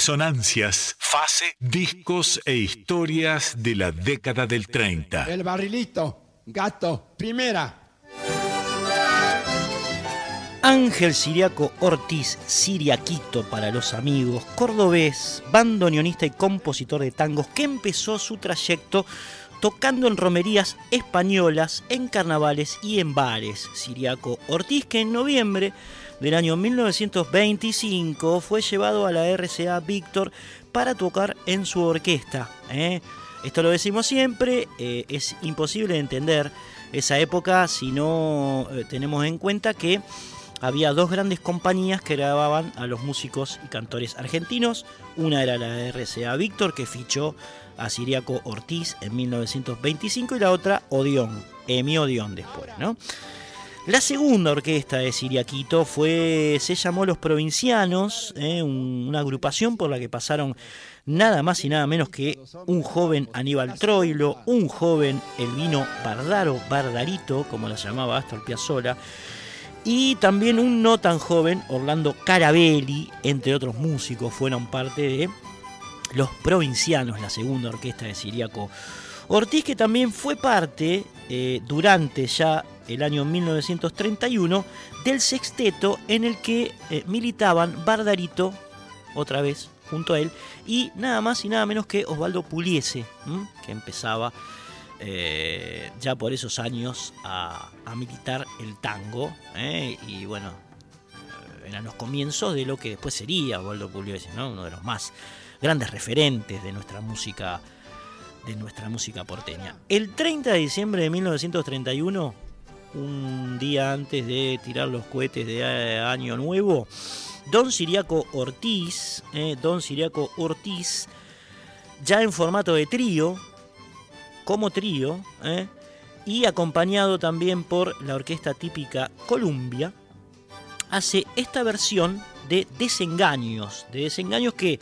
Speaker 4: Resonancias, fase, discos e historias de la década del 30.
Speaker 8: El barrilito, gato, primera.
Speaker 2: Ángel Siriaco Ortiz, Siriaquito para los amigos, cordobés, bandoneonista y compositor de tangos que empezó su trayecto tocando en romerías españolas, en carnavales y en bares. Siriaco Ortiz que en noviembre del año 1925 fue llevado a la RCA Víctor para tocar en su orquesta. ¿eh? Esto lo decimos siempre, eh, es imposible de entender esa época si no eh, tenemos en cuenta que había dos grandes compañías que grababan a los músicos y cantores argentinos. Una era la RCA Víctor, que fichó a Siriaco Ortiz en 1925, y la otra Odeón, Emi Odeón después, ¿no? La segunda orquesta de Siriaquito fue, se llamó Los Provincianos, eh, una agrupación por la que pasaron nada más y nada menos que un joven Aníbal Troilo, un joven Elvino Bardaro, Bardarito, como la llamaba Astor Piazzolla, y también un no tan joven Orlando Carabelli, entre otros músicos, fueron parte de Los Provincianos, la segunda orquesta de Siriaco Ortiz, que también fue parte eh, durante ya el año 1931 del sexteto en el que eh, militaban Bardarito, otra vez junto a él, y nada más y nada menos que Osvaldo Puliese, que empezaba eh, ya por esos años a, militar el tango, ¿eh? y bueno, eran los comienzos de lo que después sería Osvaldo Puliese, uno de los más grandes referentes de nuestra música de nuestra música porteña. El 30 de diciembre de 1931 un día antes de tirar los cohetes de eh, Año Nuevo, Don Siriaco Ortiz, eh, Don Siriaco Ortiz, ya en formato de trío, como trío, eh, y acompañado también por la orquesta típica Columbia, hace esta versión de Desengaños, de Desengaños que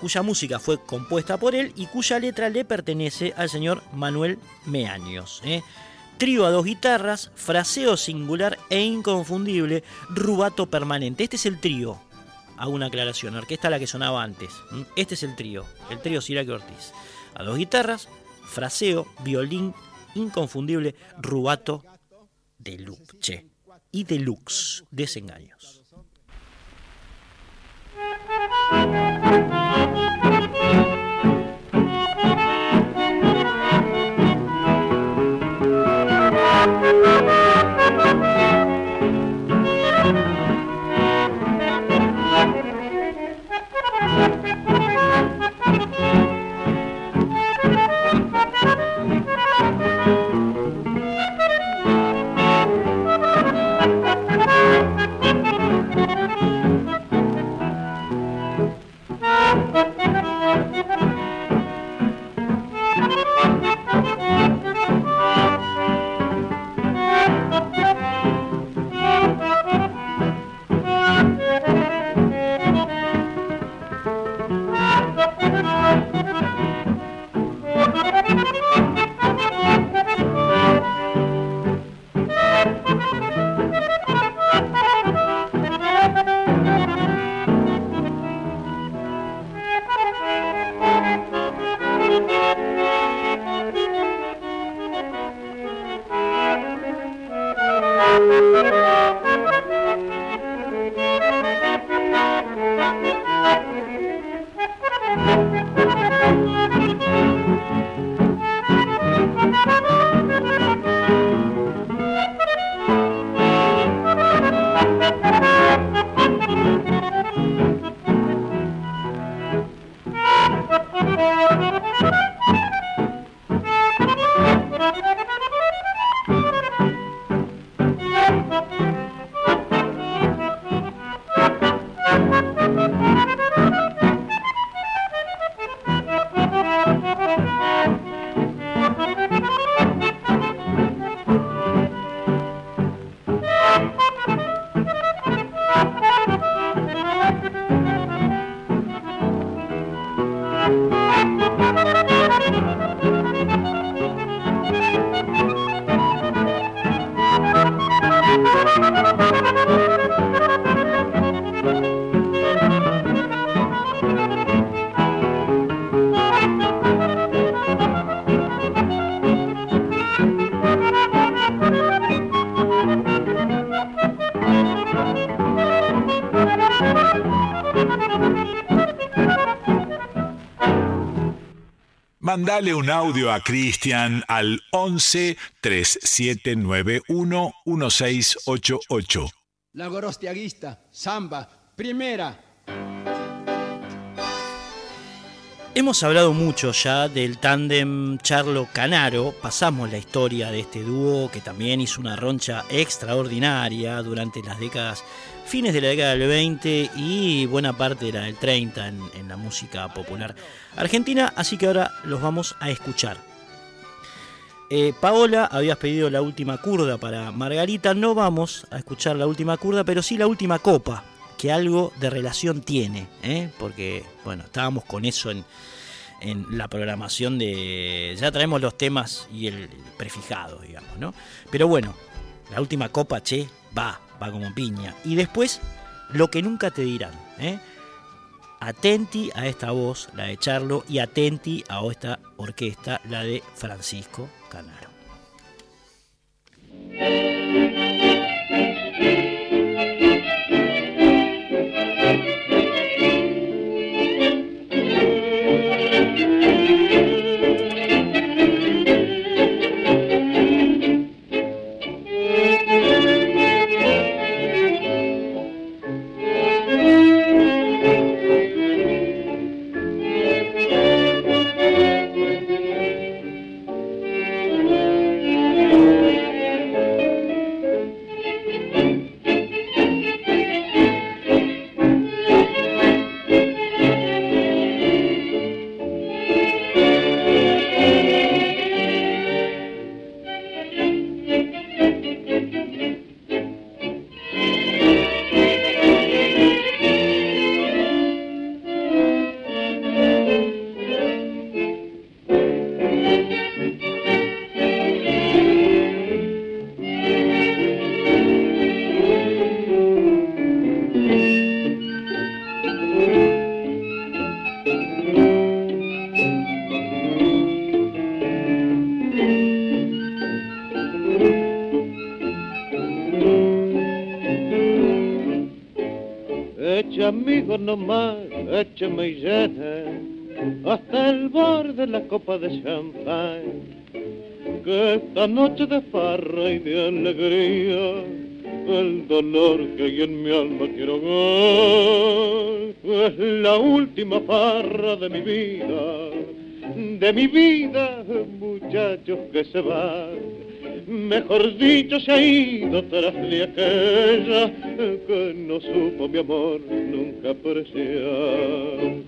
Speaker 2: cuya música fue compuesta por él y cuya letra le pertenece al señor Manuel Meaños trío a dos guitarras, fraseo singular e inconfundible, rubato permanente. Este es el trío. Hago una aclaración, orquesta la que sonaba antes. Este es el trío, el trío Siraque Ortiz. A dos guitarras, fraseo, violín, inconfundible, rubato de y deluxe, desengaños.
Speaker 4: Mandale un audio a Cristian al 11 3791 1688.
Speaker 8: La Gorostiaguista, samba, primera.
Speaker 2: Hemos hablado mucho ya del tándem Charlo Canaro, pasamos la historia de este dúo que también hizo una roncha extraordinaria durante las décadas fines de la década del 20 y buena parte de la del 30 en, la música popular argentina, así que ahora los vamos a escuchar. Eh, Paola, habías pedido la última curda para Margarita. No vamos a escuchar la última curda, pero sí la última copa, que algo de relación tiene, ¿eh? porque, bueno, estábamos con eso en, en la programación de. Ya traemos los temas y el prefijado, digamos, ¿no? Pero bueno, la última copa, che, va, va como piña. Y después, lo que nunca te dirán, ¿eh? Atenti a esta voz, la de Charlo, y atenti a esta orquesta, la de Francisco Canaro.
Speaker 4: Y llena hasta el borde de la copa de champán. Que esta noche de farra y de alegría, el dolor que hay en mi alma quiero ver. Es la última farra de mi vida, de mi vida, muchachos que se van mejor dicho, se ha ido tras de aquella que no supo mi amor nunca apreciar.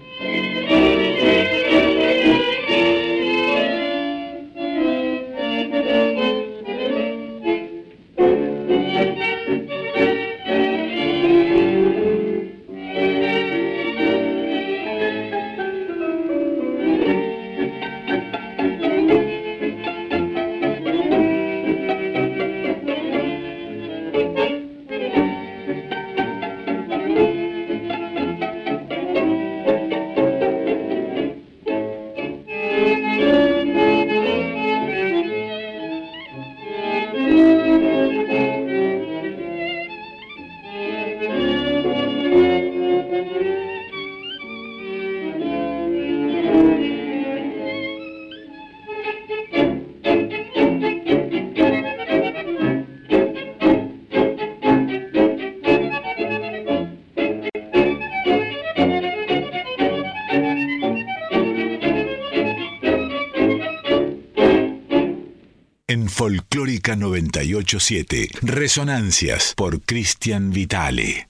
Speaker 1: En Folclórica 987, Resonancias por Cristian Vitale.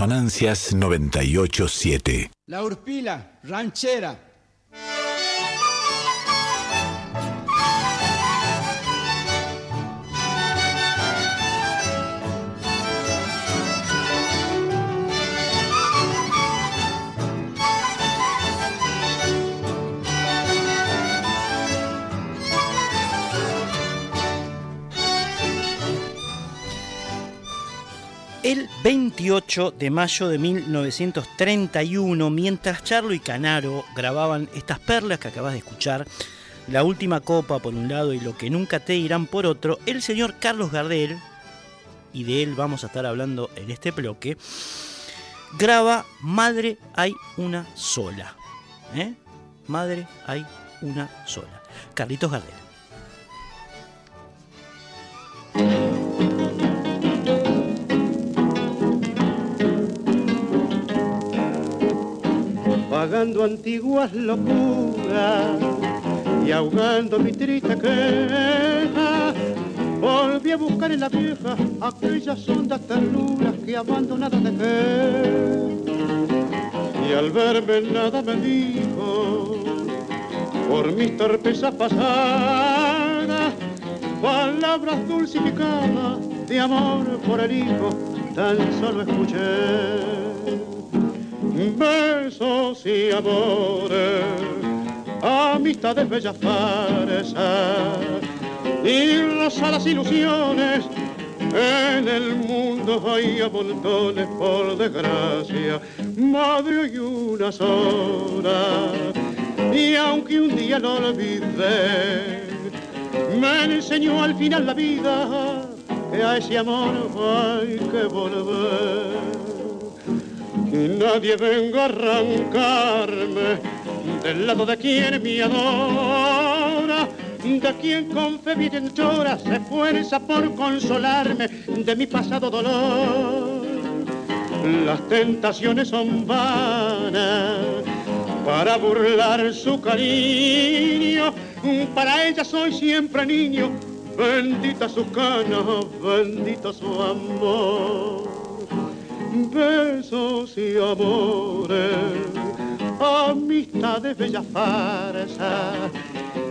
Speaker 4: Arroba resonancias987.
Speaker 8: La Urpila, ranchera.
Speaker 2: 28 de mayo de 1931, mientras Charlo y Canaro grababan estas perlas que acabas de escuchar, La última copa por un lado y Lo que nunca te dirán por otro, el señor Carlos Gardel, y de él vamos a estar hablando en este bloque, graba Madre hay una sola. ¿eh? Madre hay una sola. Carlitos Gardel.
Speaker 9: Pagando antiguas locuras y ahogando mi triste queja. Volví a buscar en la vieja aquellas hondas ternuras que abandonadas dejé. Y al verme nada me dijo, por mis torpezas pasadas, palabras dulcificadas de amor por el hijo, tan solo escuché besos y amores, amistades bellas farsas y rosadas ilusiones. En el mundo hay montones, por desgracia, madre y una sola. Y aunque un día lo olvidé, me enseñó al final la vida que a ese amor hay que volver y nadie venga a arrancarme del lado de quien me adora, de quien con fe llora se esfuerza por consolarme de mi pasado dolor. Las tentaciones son vanas para burlar su cariño, para ella soy siempre niño, bendita sus canas, bendito su amor besos y amores, amistades bellas farsas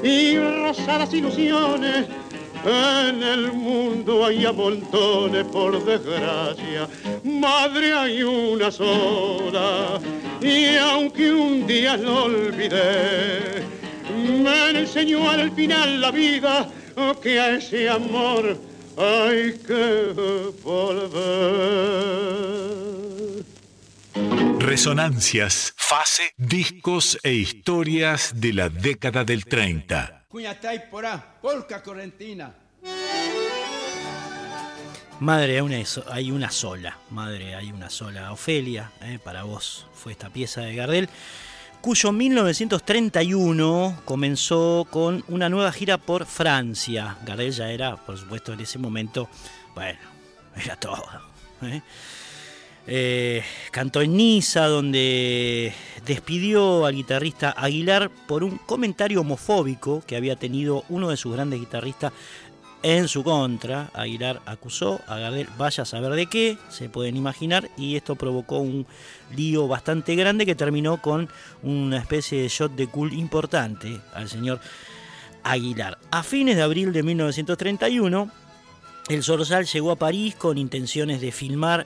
Speaker 9: y rosadas ilusiones. En el mundo hay a montones, por desgracia, madre hay una sola. Y aunque un día lo olvidé, me enseñó al final la vida que a ese amor hay que volver.
Speaker 4: Resonancias, fase, discos e historias de la década del 30.
Speaker 8: Cuñatay porá, polca correntina.
Speaker 2: Madre, hay una, sola. Madre, hay una sola. Ofelia, eh, para vos fue esta pieza de Gardel cuyo 1931 comenzó con una nueva gira por Francia. Gardel ya era, por supuesto, en ese momento, bueno, era todo. ¿eh? Eh, cantó en Niza, donde despidió al guitarrista Aguilar por un comentario homofóbico que había tenido uno de sus grandes guitarristas en su contra. Aguilar acusó a Gardel, vaya a saber de qué, se pueden imaginar, y esto provocó un lío bastante grande que terminó con una especie de shot de cool importante al señor Aguilar. A fines de abril de 1931, el Zorzal llegó a París con intenciones de filmar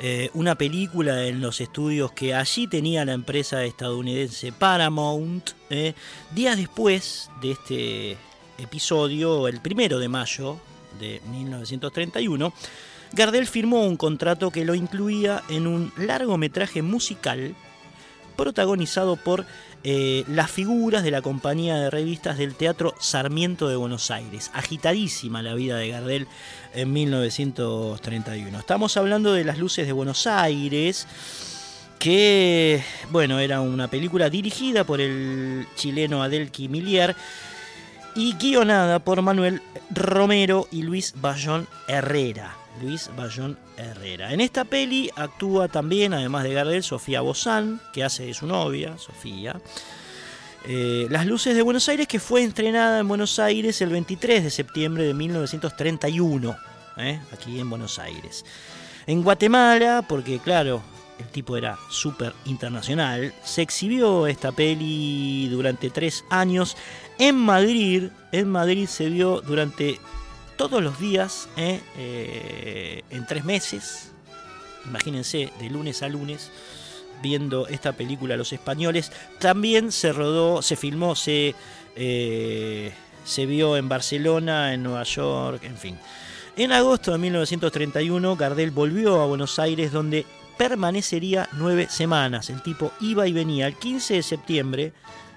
Speaker 2: eh, una película en los estudios que allí tenía la empresa estadounidense Paramount. eh. Días después de este episodio, el primero de mayo de 1931, Gardel firmó un contrato que lo incluía en un largometraje musical protagonizado por eh, las figuras de la compañía de revistas del Teatro Sarmiento de Buenos Aires. Agitadísima la vida de Gardel en 1931. Estamos hablando de Las Luces de Buenos Aires, que, bueno, era una película dirigida por el chileno Adelqui Miliar y guionada por Manuel Romero y Luis Bayón Herrera. Luis Bayón Herrera. En esta peli actúa también, además de Gardel, Sofía Bozán, que hace de su novia, Sofía. Eh, Las Luces de Buenos Aires, que fue estrenada en Buenos Aires el 23 de septiembre de 1931, ¿eh? aquí en Buenos Aires. En Guatemala, porque claro, el tipo era súper internacional, se exhibió esta peli durante tres años. En Madrid, en Madrid se vio durante todos los días, ¿eh? Eh, en tres meses. Imagínense, de lunes a lunes, viendo esta película Los Españoles. También se rodó, se filmó, se, eh, se vio en Barcelona, en Nueva York, en fin. En agosto de 1931, Gardel volvió a Buenos Aires, donde permanecería nueve semanas. El tipo iba y venía. El 15 de septiembre,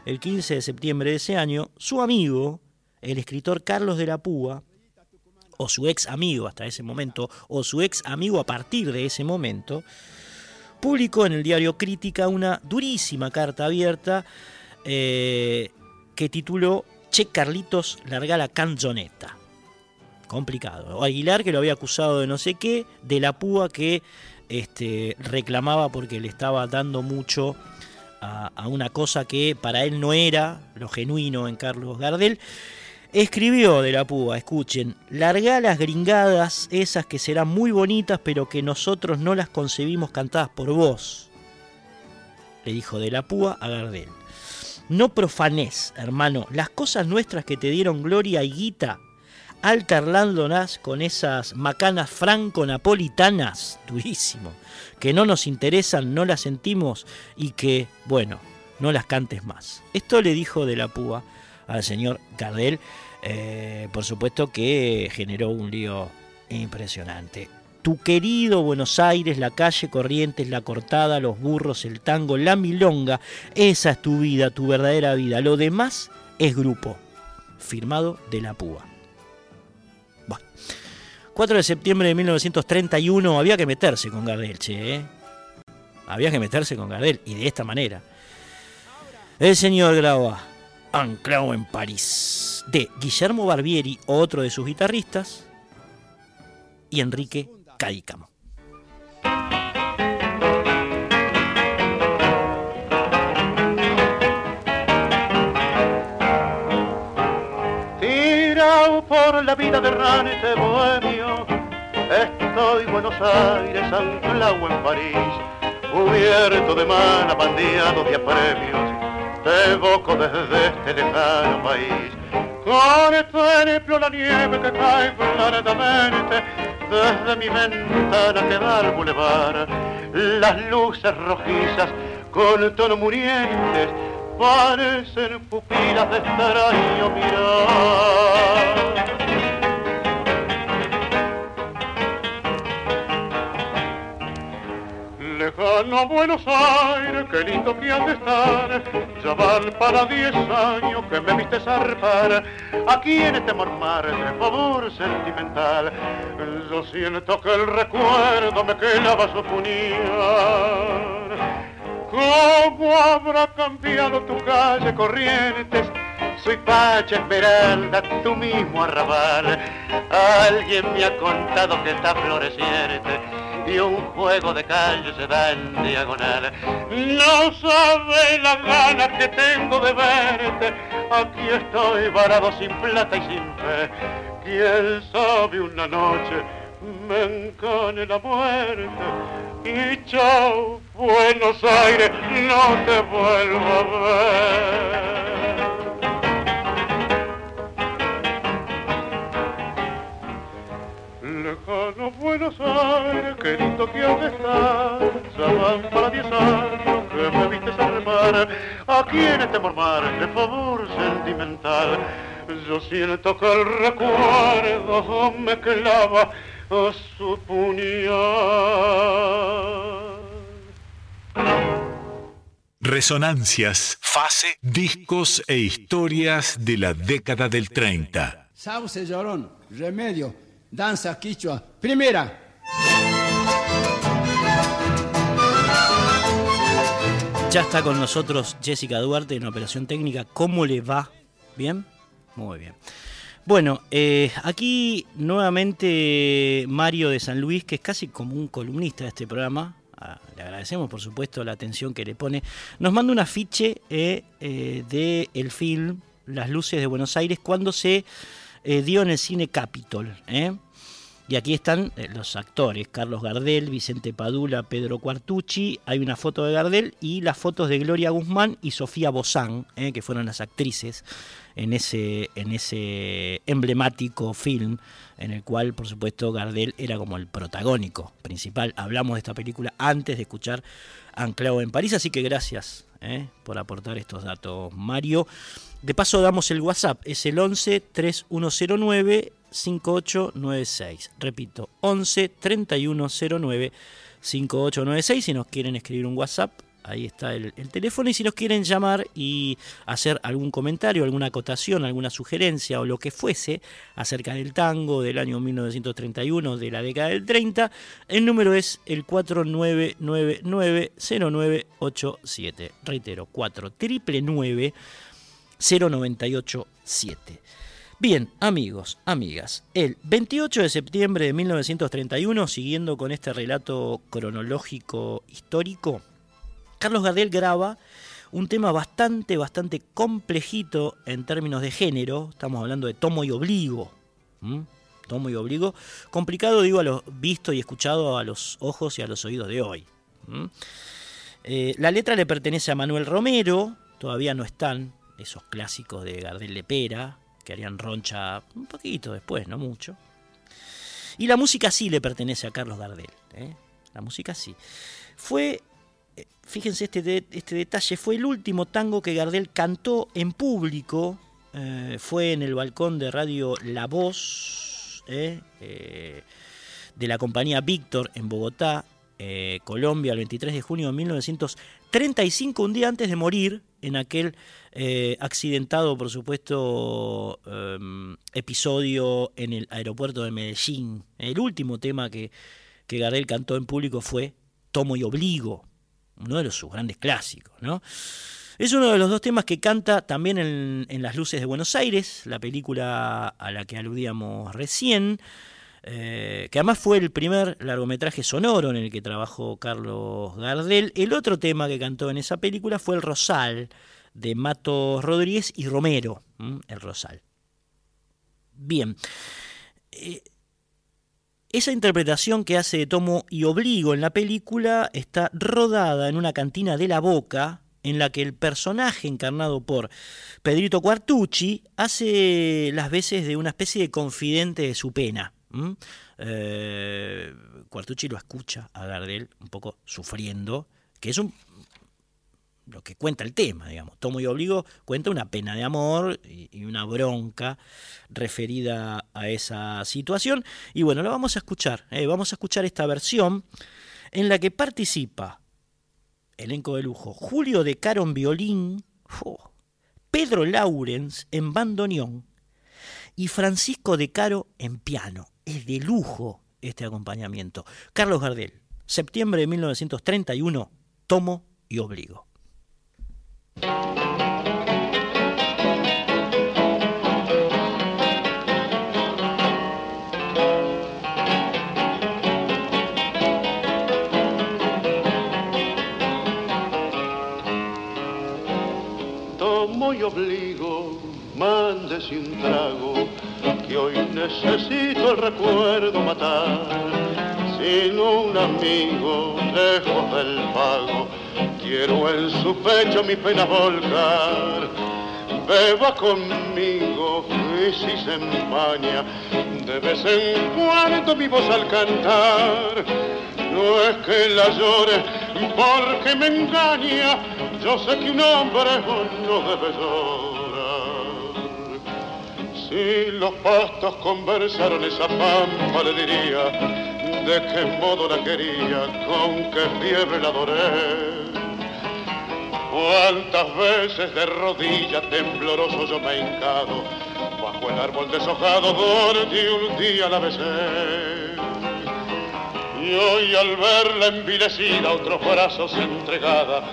Speaker 2: el 15 de septiembre de ese año, su amigo, el escritor Carlos de la Púa, o su ex amigo hasta ese momento, o su ex amigo a partir de ese momento, publicó en el diario Crítica una durísima carta abierta eh, que tituló Che Carlitos, larga la canzoneta. Complicado. O Aguilar que lo había acusado de no sé qué, de la púa que este, reclamaba porque le estaba dando mucho a, una cosa que para él no era lo genuino en Carlos Gardel. Escribió de la púa, escuchen, larga las gringadas, esas que serán muy bonitas, pero que nosotros no las concebimos cantadas por vos. Le dijo de la púa a Gardel. No profanés, hermano, las cosas nuestras que te dieron gloria y guita, alternándolas con esas macanas franco-napolitanas, durísimo, que no nos interesan, no las sentimos y que, bueno, no las cantes más. Esto le dijo de la púa al señor Gardel, eh, por supuesto que generó un lío impresionante. Tu querido Buenos Aires, la calle Corrientes, la cortada, los burros, el tango, la milonga, esa es tu vida, tu verdadera vida. Lo demás es grupo. Firmado de la púa. Bueno, 4 de septiembre de 1931 había que meterse con Gardel, che, ¿eh? Había que meterse con Gardel y de esta manera. El señor graba Anclado en París, de Guillermo Barbieri, otro de sus guitarristas, y Enrique Cadícamo.
Speaker 9: Por la vida de errante bohemio, estoy Buenos Aires, anclado en París, cubierto de mana, bandeado de apremios, te evoco desde este lejano país. Contemplo la nieve que cae claramente desde mi ventana que da al bulevar. Las luces rojizas con tono murientes parecen pupilas de extraño mirar. Lejano Buenos Aires, qué lindo que has de estar. Ya van para diez años que me viste zarpar. Aquí en este mormar de favor sentimental. Yo siento que el recuerdo me clava su puñal. ¿Cómo habrá cambiado tu calle Corrientes? Soy Pacha Esmeralda, tú mismo arrabal. Alguien me ha contado que está floreciente y un juego de calle se da en diagonal. No sabe las ganas que tengo de verte, aquí estoy varado sin plata y sin fe. Quién sabe una noche me encane la muerte y chao, Buenos Aires, no te vuelvo a ver. Lejano Buenos Aires, qué lindo que estar, ya van para diez años que me viste armar, aquí en este mormar de favor sentimental, yo siento que el recuerdo me clava a su puñal.
Speaker 4: Resonancias, fase, discos e historias de la década del 30.
Speaker 8: Sauce llorón, remedio, danza quichua. Primera.
Speaker 2: Ya está con nosotros Jessica Duarte en Operación Técnica. ¿Cómo le va? ¿Bien? Muy bien. Bueno, eh, aquí nuevamente Mario de San Luis, que es casi como un columnista de este programa. Agradecemos, por supuesto, la atención que le pone. Nos manda un afiche eh, eh, de el film Las Luces de Buenos Aires cuando se dio en el cine Capitol. Y aquí están los actores, Carlos Gardel, Vicente Padula, Pedro Cuartucci, hay una foto de Gardel y las fotos de Gloria Guzmán y Sofía Bozán, que fueron las actrices en ese, en ese emblemático film en el cual, por supuesto, Gardel era como el protagónico principal. Hablamos de esta película antes de escuchar Anclado en París, así que gracias eh, por aportar estos datos, Mario. De paso, damos el WhatsApp, es el 11 3109 5896. Repito, 11 3109 5896. Si nos quieren escribir un WhatsApp, ahí está el, teléfono y si nos quieren llamar y hacer algún comentario, alguna acotación, alguna sugerencia o lo que fuese acerca del tango del año 1931, de la década del 30, el número es el 4999-0987. Reitero, 4999 0987. Bien, amigos, amigas, el 28 de septiembre de 1931, siguiendo con este relato cronológico histórico, Carlos Gardel graba un tema bastante, bastante complejito en términos de género. Estamos hablando de tomo y obligo. Tomo y obligo. Complicado, digo, a lo visto y escuchado a los ojos y a los oídos de hoy. Eh, la letra le pertenece a Manuel Romero. Todavía no están esos clásicos de Gardel Lepera, que harían roncha un poquito después, no mucho. Y la música sí le pertenece a Carlos Gardel. ¿eh? La música sí. Fue fíjense este, este detalle, fue el último tango que Gardel cantó en público, eh, fue en el balcón de Radio La Voz eh, eh, de la compañía Víctor en Bogotá, Colombia, el 23 de junio de 1935, un día antes de morir en aquel accidentado, por supuesto, episodio en el aeropuerto de Medellín. El último tema que, que Gardel cantó en público fue Tomo y Obligo, uno de sus grandes clásicos. ¿no? Es uno de los dos temas que canta también en, Las Luces de Buenos Aires, la película a la que aludíamos recién, eh, que además fue el primer largometraje sonoro en el que trabajó Carlos Gardel. El otro tema que cantó en esa película fue El Rosal, de Matos Rodríguez y Romero, El Rosal. Bien. Eh, esa interpretación que hace de Tomo y Obligo en la película está rodada en una cantina de la boca en la que el personaje encarnado por Pedrito Cuartucci hace las veces de una especie de confidente de su pena. Eh, Cuartucci lo escucha a Gardel un poco sufriendo, que es un lo que cuenta el tema, digamos. Tomo y Obligo cuenta una pena de amor y, una bronca referida a esa situación. Y bueno, lo vamos a escuchar. Eh, vamos a escuchar esta versión en la que participa, elenco de lujo, Julio de Caro en violín, Pedro Laurens en bandoneón y Francisco de Caro en piano. Es de lujo este acompañamiento. Carlos Gardel, septiembre de 1931, Tomo y Obligo.
Speaker 9: Tomo y obligo, mándese un trago, que hoy necesito el recuerdo matar. Sin un amigo, lejos del pago, quiero en su pecho mi pena volcar. Beba conmigo y si se empaña, de vez en cuando mi voz al cantar. No es que la llore porque me engaña, yo sé que un hombre no debe llorar. Si los pastos conversaron esa pampa le diría de qué modo la quería, con qué fiebre la adoré. Cuántas veces de rodillas tembloroso yo me he hincado bajo el árbol deshojado donde un día la besé. Y hoy al verla envilecida otros brazos entregada,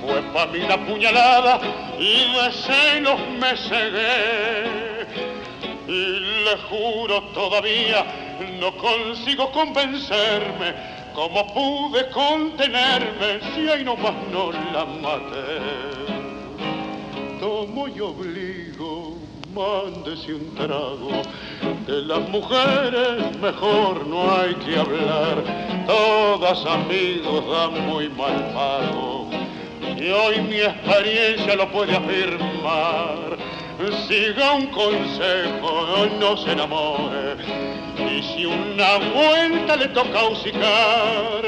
Speaker 9: fue pa' mí la puñalada y de celos me cegué. Y le juro todavía, no consigo convencerme cómo pude contenerme si ahí nomás no la maté. Tomo y obligo, mándese un trago. De las mujeres mejor no hay que hablar, todas amigos dan muy mal pago. Y hoy mi experiencia lo puede afirmar. Siga un consejo, no se enamore. Y si una vuelta le toca hocicar,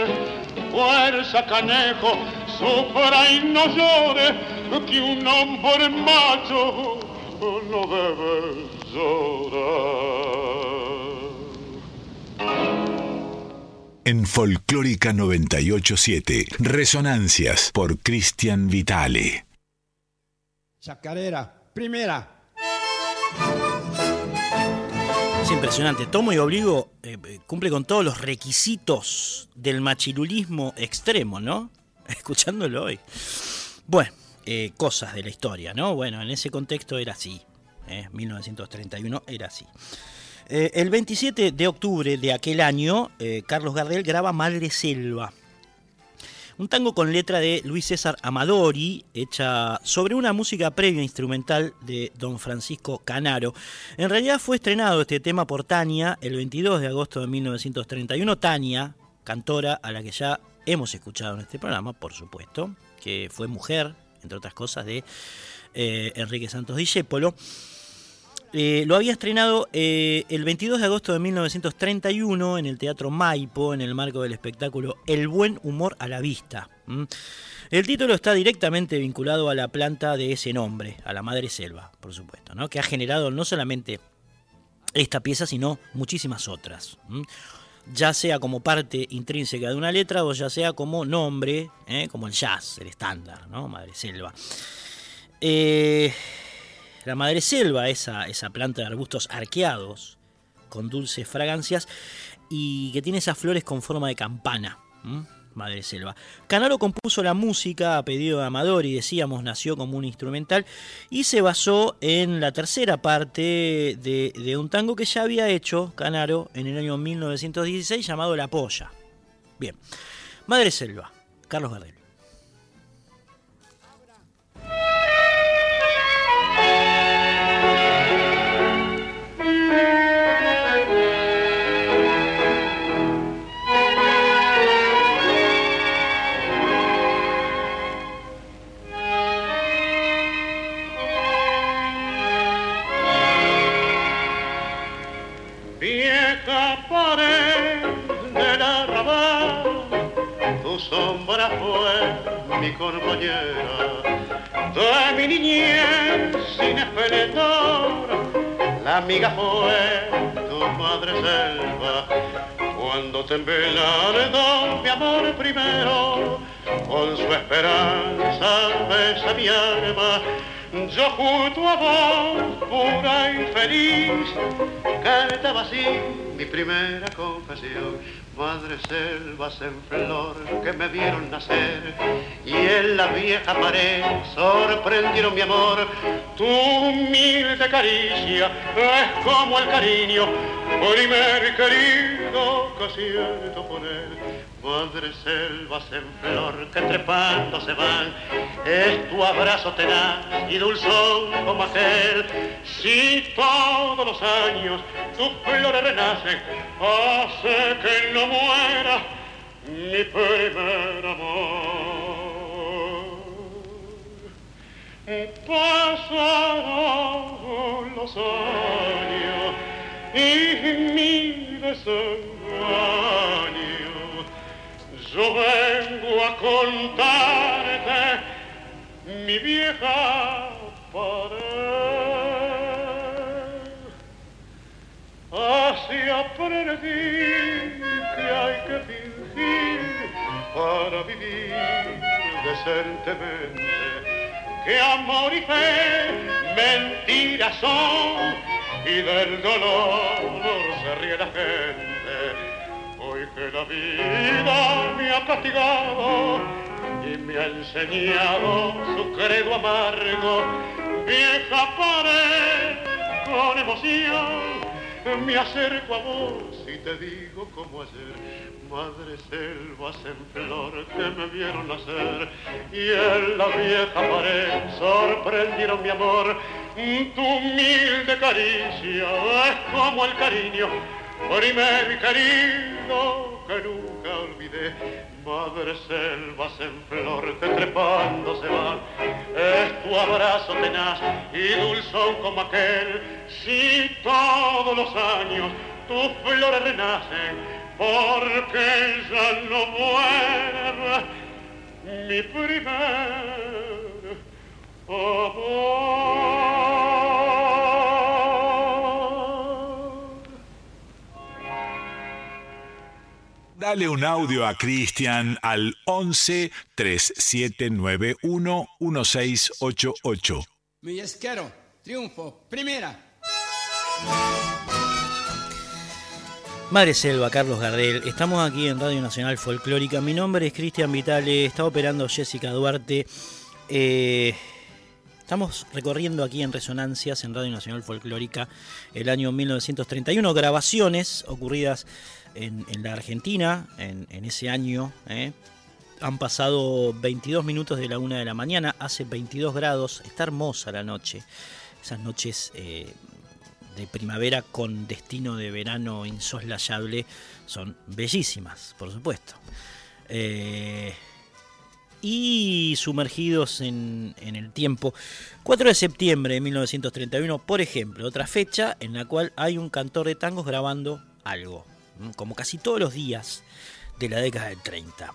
Speaker 9: fuerza canejo, sufra y no llore, que un hombre macho no debe llorar.
Speaker 4: En Folclórica 987, Resonancias por Cristian Vitale.
Speaker 8: Chacarera, primera.
Speaker 2: Es impresionante. Tomo y Obligo eh, eh, cumple con todos los requisitos del machirulismo extremo, ¿no? Escuchándolo hoy. Bueno, eh, cosas de la historia, ¿no? Bueno, en ese contexto era así. ¿eh? 1931 era así. El 27 de octubre de aquel año, Carlos Gardel graba Madre Selva. Un tango con letra de Luis César Amadori, hecha sobre una música previa instrumental de don Francisco Canaro. En realidad fue estrenado este tema por Tania el 22 de agosto de 1931. Tania, cantora a la que ya hemos escuchado en este programa, por supuesto, que fue mujer, entre otras cosas, de eh, Enrique Santos Discépolo. Eh, lo había estrenado eh, el 22 de agosto de 1931 en el Teatro Maipo, en el marco del espectáculo El buen humor a la vista. El título está directamente vinculado a la planta de ese nombre, a la Madre Selva, por supuesto, ¿no? que ha generado no solamente esta pieza, sino muchísimas otras. Ya sea como parte intrínseca de una letra o ya sea como nombre, ¿eh? como el jazz, el estándar, ¿no? Madre Selva. Eh, la madre selva, esa, esa planta de arbustos arqueados con dulces fragancias y que tiene esas flores con forma de campana. ¿m? Madre Selva. Canaro compuso la música a pedido de Amadori, decíamos, nació como un instrumental y se basó en la tercera parte de, de un tango que ya había hecho Canaro en el año 1916 llamado La Polla. Bien, Madre Selva, Carlos Gardel.
Speaker 9: Sombra fue mi compañera de mi niñez sin esplendor. La amiga fue tu madre selva cuando te embelardó mi amor primero. Con su esperanza besa mi alma, yo junto a vos, pura y feliz, cantaba así mi primera confesión. Madre selvas en flor que me vieron nacer y en la vieja pared sorprendieron mi amor. Tu humilde caricia es como el cariño, primer querido que siento poner. Madre selvas en flor que trepando se van, es tu abrazo tenaz y dulzón como aquel. Si todos los años tus flores renacen, hace que no muera mi primer amor. Pasaron los años y mi desengaño yo vengo a contarte mi vieja pared. Así aprendí que hay que fingir para vivir decentemente, que amor y fe mentiras son y del dolor se ríe la gente que la vida me ha castigado y me ha enseñado su credo amargo. Vieja pared con emoción, me acerco a vos y te digo como ayer, madre selvas en flor que me vieron nacer y en la vieja pared sorprendieron mi amor. Tu humilde caricia es como el cariño primer querido que nunca olvidé. Madre selvas en flor que trepando se van, es tu abrazo tenaz y dulzón como aquel. Si todos los años tus flores renacen, porque ya no muere mi primer amor.
Speaker 4: Dale un audio a Cristian al 11 3791 1688.
Speaker 8: Mi esquero, triunfo, primera.
Speaker 2: Madre Selva, Carlos Gardel, estamos aquí en Radio Nacional Folclórica. Mi nombre es Cristian Vitale, está operando Jessica Duarte. Eh, estamos recorriendo aquí en Resonancias, en Radio Nacional Folclórica, el año 1931, grabaciones ocurridas en, la Argentina en, ese año. ¿eh? Han pasado 22 minutos de la una de la mañana, hace 22 grados, está hermosa la noche. Esas noches eh, de primavera con destino de verano insoslayable son bellísimas, por supuesto. Eh, y sumergidos en, en, el tiempo. 4 de septiembre de 1931, por ejemplo, otra fecha en la cual hay un cantor de tangos grabando algo como casi todos los días de la década del 30.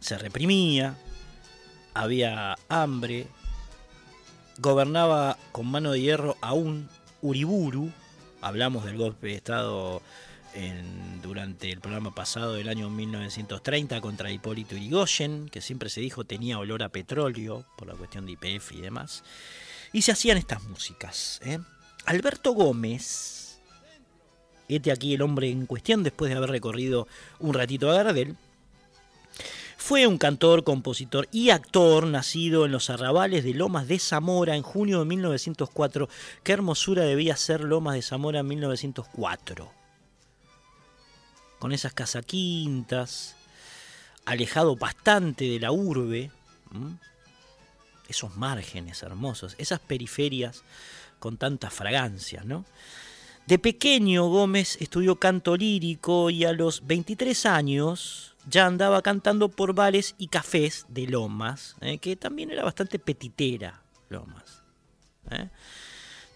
Speaker 2: Se reprimía, había hambre, gobernaba con mano de hierro a un Uriburu, hablamos del golpe de Estado durante el programa pasado del año 1930 contra Hipólito Yrigoyen, que siempre se dijo tenía olor a petróleo por la cuestión de IPF y demás, y se hacían estas músicas. ¿eh? Alberto Gómez, este aquí el hombre en cuestión, después de haber recorrido un ratito a Gardel, fue un cantor, compositor y actor nacido en los arrabales de Lomas de Zamora en junio de 1904. Qué hermosura debía ser Lomas de Zamora en 1904. Con esas casaquintas, alejado bastante de la urbe, esos márgenes hermosos, esas periferias con tantas fragancias, ¿no? De pequeño Gómez estudió canto lírico y a los 23 años ya andaba cantando por bares y cafés de Lomas, eh, que también era bastante petitera Lomas. Eh.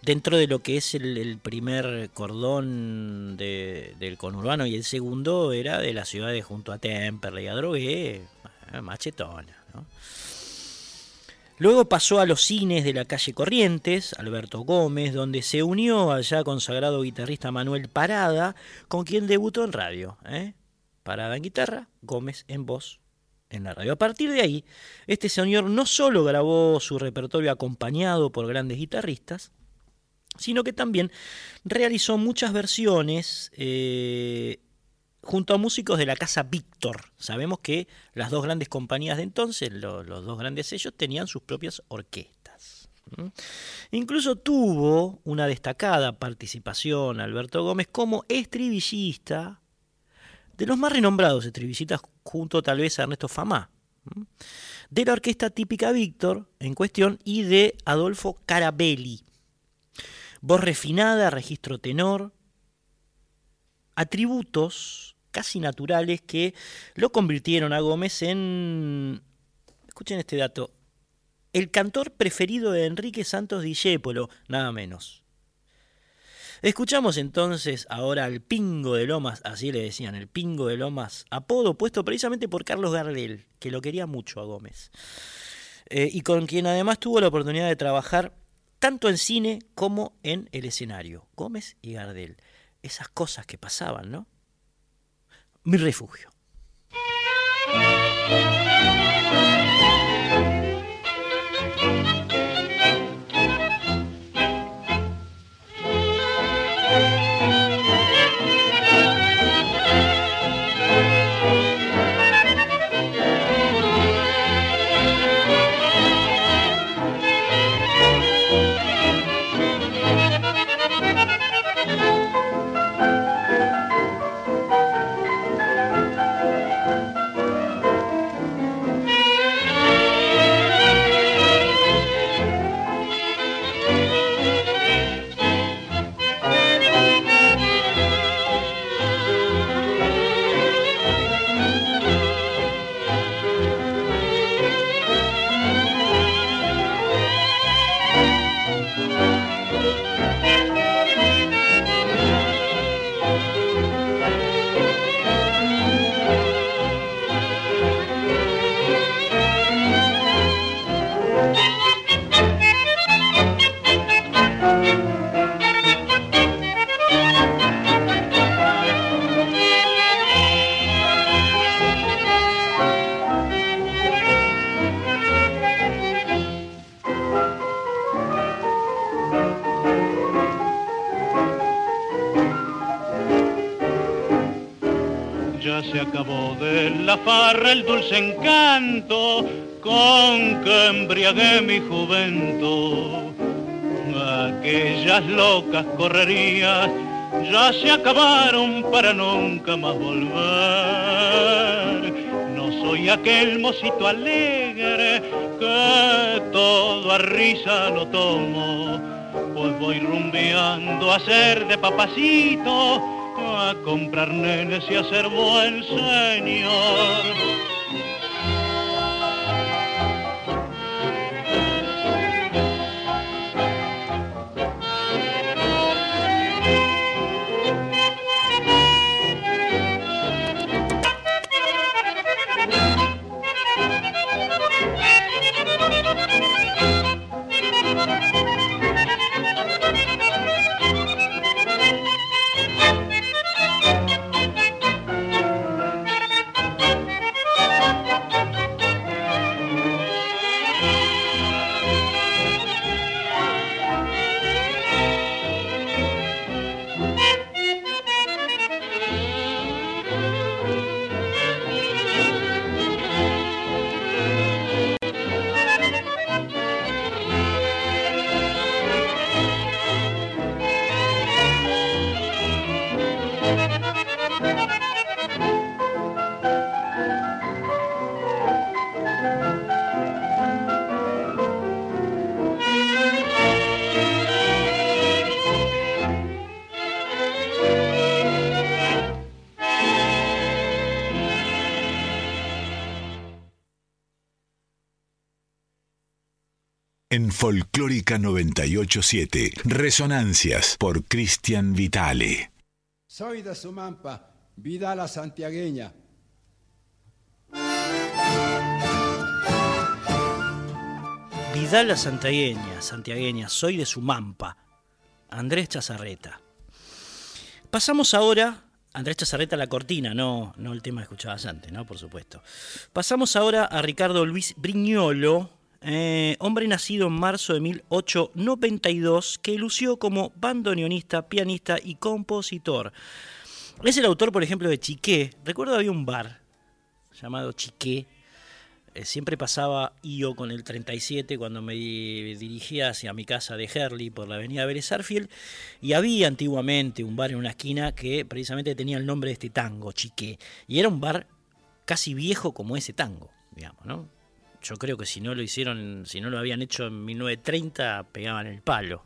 Speaker 2: Dentro de lo que es el, primer cordón del conurbano y el segundo era de las ciudades junto a Temperley, a Drogué, eh, machetona. ¿no? Luego pasó a los cines de la calle Corrientes, Alberto Gómez, donde se unió al ya consagrado guitarrista Manuel Parada, con quien debutó en radio. ¿eh? Parada en guitarra, Gómez en voz en la radio. A partir de ahí, este señor no solo grabó su repertorio acompañado por grandes guitarristas, sino que también realizó muchas versiones eh, junto a músicos de la casa Víctor. Sabemos que las dos grandes compañías de entonces, los dos grandes sellos, tenían sus propias orquestas. Incluso tuvo una destacada participación Alberto Gómez como estribillista de los más renombrados estribillistas junto tal vez a Ernesto Famá, de la orquesta típica Víctor en cuestión y de Adolfo Carabelli. Voz refinada, registro tenor, atributos casi naturales que lo convirtieron a Gómez en, escuchen este dato, el cantor preferido de Enrique Santos Discépolo, nada menos. Escuchamos entonces ahora al Pingo de Lomas, así le decían, el Pingo de Lomas, apodo puesto precisamente por Carlos Gardel, que lo quería mucho a Gómez, eh, y con quien además tuvo la oportunidad de trabajar tanto en cine como en el escenario. Gómez y Gardel, esas cosas que pasaban, ¿no? Mi refugio.
Speaker 10: El dulce encanto con que embriagué mi juventud. Aquellas locas correrías ya se acabaron para nunca más volver. No soy aquel mocito alegre que todo a risa lo tomo, pues voy rumbeando a ser de papacito a comprar nenes y a ser buen señor.
Speaker 4: Folclórica 987. Resonancias por Cristian Vitale.
Speaker 8: Soy de Sumampa, vida la santiagueña.
Speaker 2: Vidal la santiagueña, santiagueña, soy de Sumampa. Andrés Chazarreta. Pasamos ahora, Andrés Chazarreta la cortina, no, no el tema que escuchabas antes, ¿no? Por supuesto. Pasamos ahora a Ricardo Luis Briñolo, eh, hombre nacido en marzo de 1892 que lució como bandoneonista, pianista y compositor. Es el autor, por ejemplo, de Chiqué. Recuerdo había un bar llamado Chiqué, eh, siempre pasaba yo con el 37 cuando me dirigía hacia mi casa de Herley por la avenida Vélez y había antiguamente un bar en una esquina que precisamente tenía el nombre de este tango, Chique, y era un bar casi viejo como ese tango, digamos, ¿no? Yo creo que si no lo hicieron, si no lo habían hecho en 1930, pegaban el palo.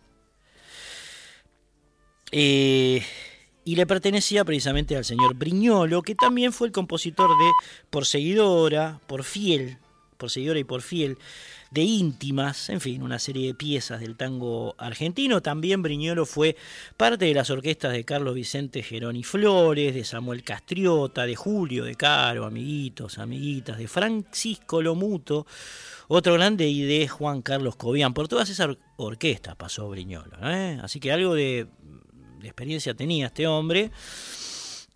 Speaker 2: Eh, y le pertenecía precisamente al señor Briñolo, que también fue el compositor de Por Seguidora, Por Fiel, Por Seguidora y Por Fiel, de Íntimas, en fin, una serie de piezas del tango argentino. También Briñolo fue parte de las orquestas de Carlos Vicente Geroni Flores, de Samuel Castriota, de Julio de Caro, amiguitos, amiguitas, de Francisco Lomuto, otro grande, y de Juan Carlos Cobian. Por todas esas orquestas pasó Briñolo. ¿eh? Así que algo de de experiencia tenía este hombre,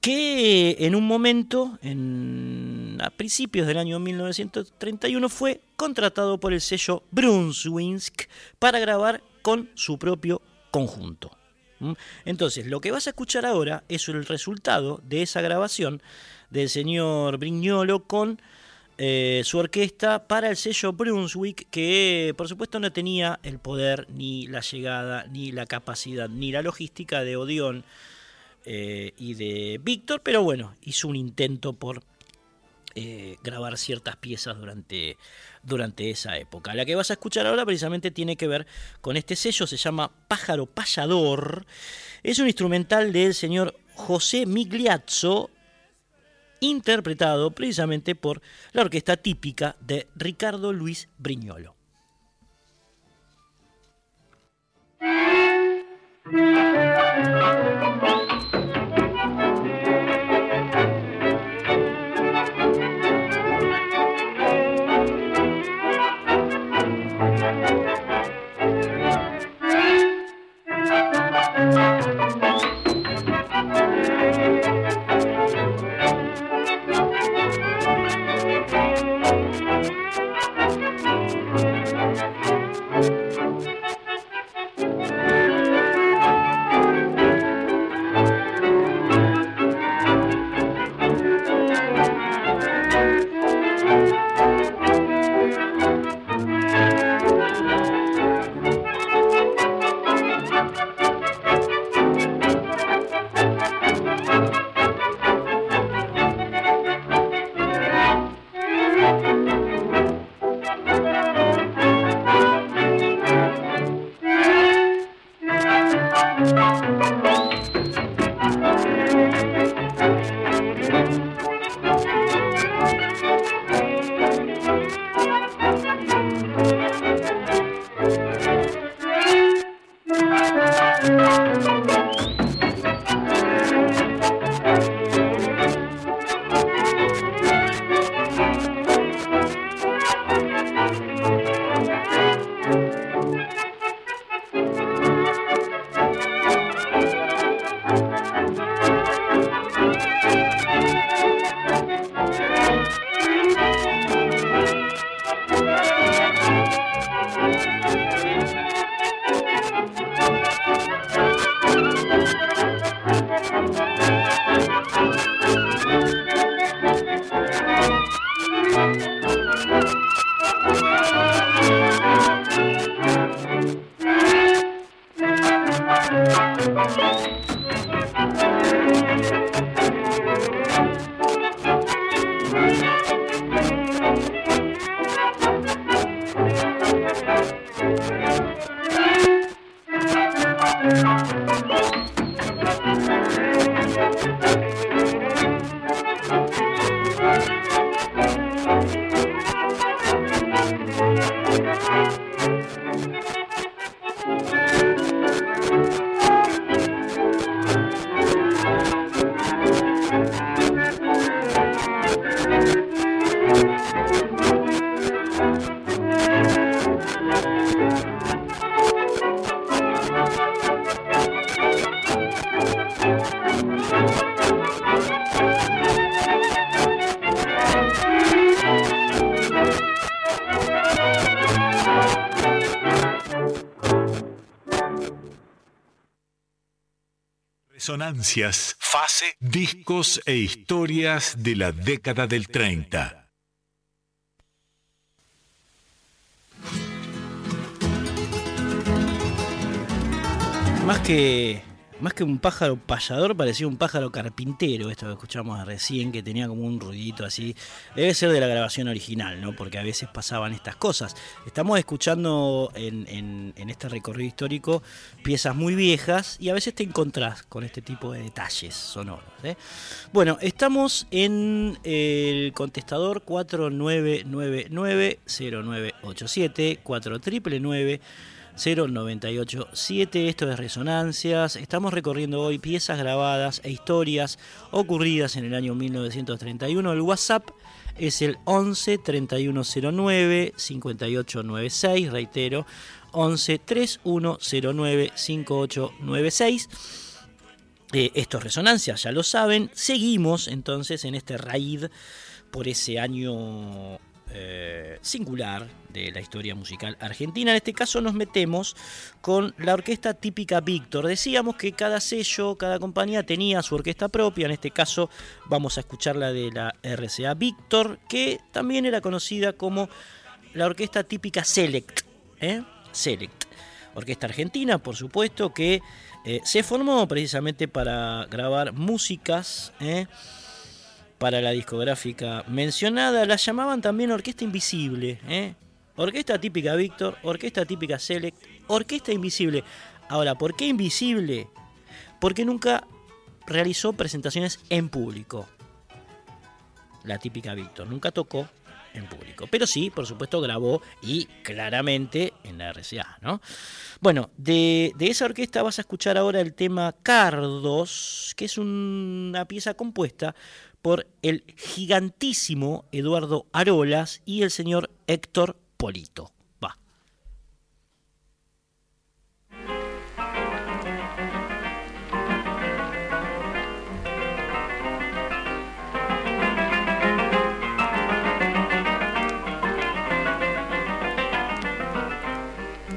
Speaker 2: que en un momento, en, a principios del año 1931, fue contratado por el sello Brunswick para grabar con su propio conjunto. ¿Mm? Entonces, lo que vas a escuchar ahora es el resultado de esa grabación del señor Brignolo con eh, su orquesta para el sello Brunswick, que por supuesto no tenía el poder, ni la llegada, ni la capacidad, ni la logística de Odeón eh, y de Víctor, pero bueno, hizo un intento por eh, grabar ciertas piezas durante, durante esa época. La que vas a escuchar ahora precisamente tiene que ver con este sello, se llama Pájaro Payador, es un instrumental del señor José Migliazzo, interpretado precisamente por la orquesta típica de Ricardo Luis Briñolo.
Speaker 4: Resonancias, Fase, Discos e Historias de la década del 30.
Speaker 2: Más que más que un pájaro payador, parecía un pájaro carpintero, esto que escuchamos recién, que tenía como un ruidito así. Debe ser de la grabación original, ¿no? Porque a veces pasaban estas cosas. Estamos escuchando en, este recorrido histórico piezas muy viejas y a veces te encontrás con este tipo de detalles sonoros. ¿eh? Bueno, estamos en el contestador 4999-0987, 4999 0987, esto es Resonancias. Estamos recorriendo hoy piezas grabadas e historias ocurridas en el año 1931. El WhatsApp es el 11 3109 5896, reitero, 11 3109 5896. Eh, esto es Resonancias, ya lo saben. Seguimos entonces en este raid por ese año eh, singular de la historia musical argentina. En este caso nos metemos con la orquesta típica Víctor. Decíamos que cada sello, cada compañía tenía su orquesta propia. En este caso vamos a escuchar la de la RCA Víctor, que también era conocida como la orquesta típica Select. ¿eh? Select. Orquesta argentina, por supuesto, que eh, se formó precisamente para grabar músicas. Para la discográfica mencionada, la llamaban también Orquesta Invisible. ¿eh? Orquesta típica Víctor, Orquesta típica Select, Orquesta Invisible. Ahora, ¿por qué Invisible? Porque nunca realizó presentaciones en público. La típica Víctor, nunca tocó en público. Pero sí, por supuesto, grabó y claramente en la RCA, ¿no? Bueno, de, de esa orquesta vas a escuchar ahora el tema Cardos, que es una pieza compuesta por el gigantísimo Eduardo Arolas y el señor Héctor Polito. Va.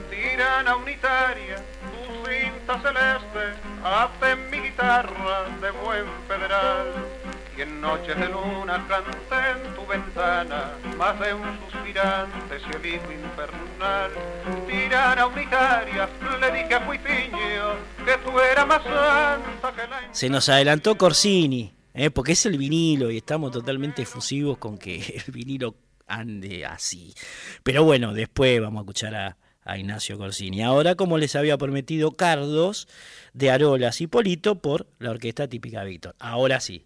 Speaker 9: Tirana unitaria, tu cinta celeste, hace mi guitarra de buen federal. Y en noches de luna canté en tu ventana, más de un suspirante cielito infernal. Tirana unitaria, le dije a Cuitiño que tú eras más santa que la...
Speaker 2: Se nos adelantó Corsini, ¿eh? porque es el vinilo y estamos totalmente efusivos con que el vinilo ande así. Pero bueno, después vamos a escuchar a, Ignacio Corsini. Ahora, como les había prometido, Cardos de Arolas y Polito por la orquesta típica Víctor. Ahora sí.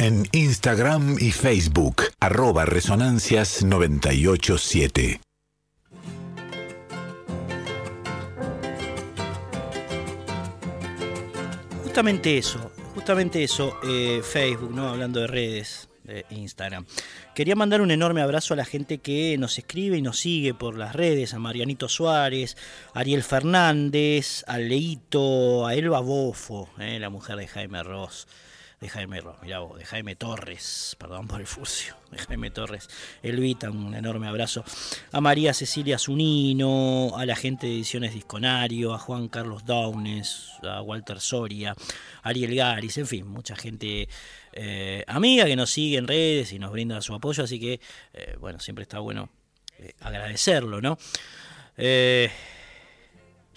Speaker 4: En Instagram y Facebook, arroba Resonancias 987.
Speaker 2: Justamente eso, justamente eso, eh, Facebook, ¿no? Hablando de redes, de Instagram. Quería mandar un enorme abrazo a la gente que nos escribe y nos sigue por las redes, a Marianito Suárez, a Ariel Fernández, a Leito, a Elba Bofo, eh, la mujer de Jaime Ross de Jaime mirá vos, de Jaime Torres, perdón por el furcio, de Jaime Torres, Elvita, un enorme abrazo, a María Cecilia Zunino, a la gente de Ediciones Disconario, a Juan Carlos Daunes, a Walter Soria, a Ariel Garis, en fin, mucha gente eh, amiga que nos sigue en redes y nos brinda su apoyo, así que, eh, bueno, siempre está bueno eh, agradecerlo, ¿no?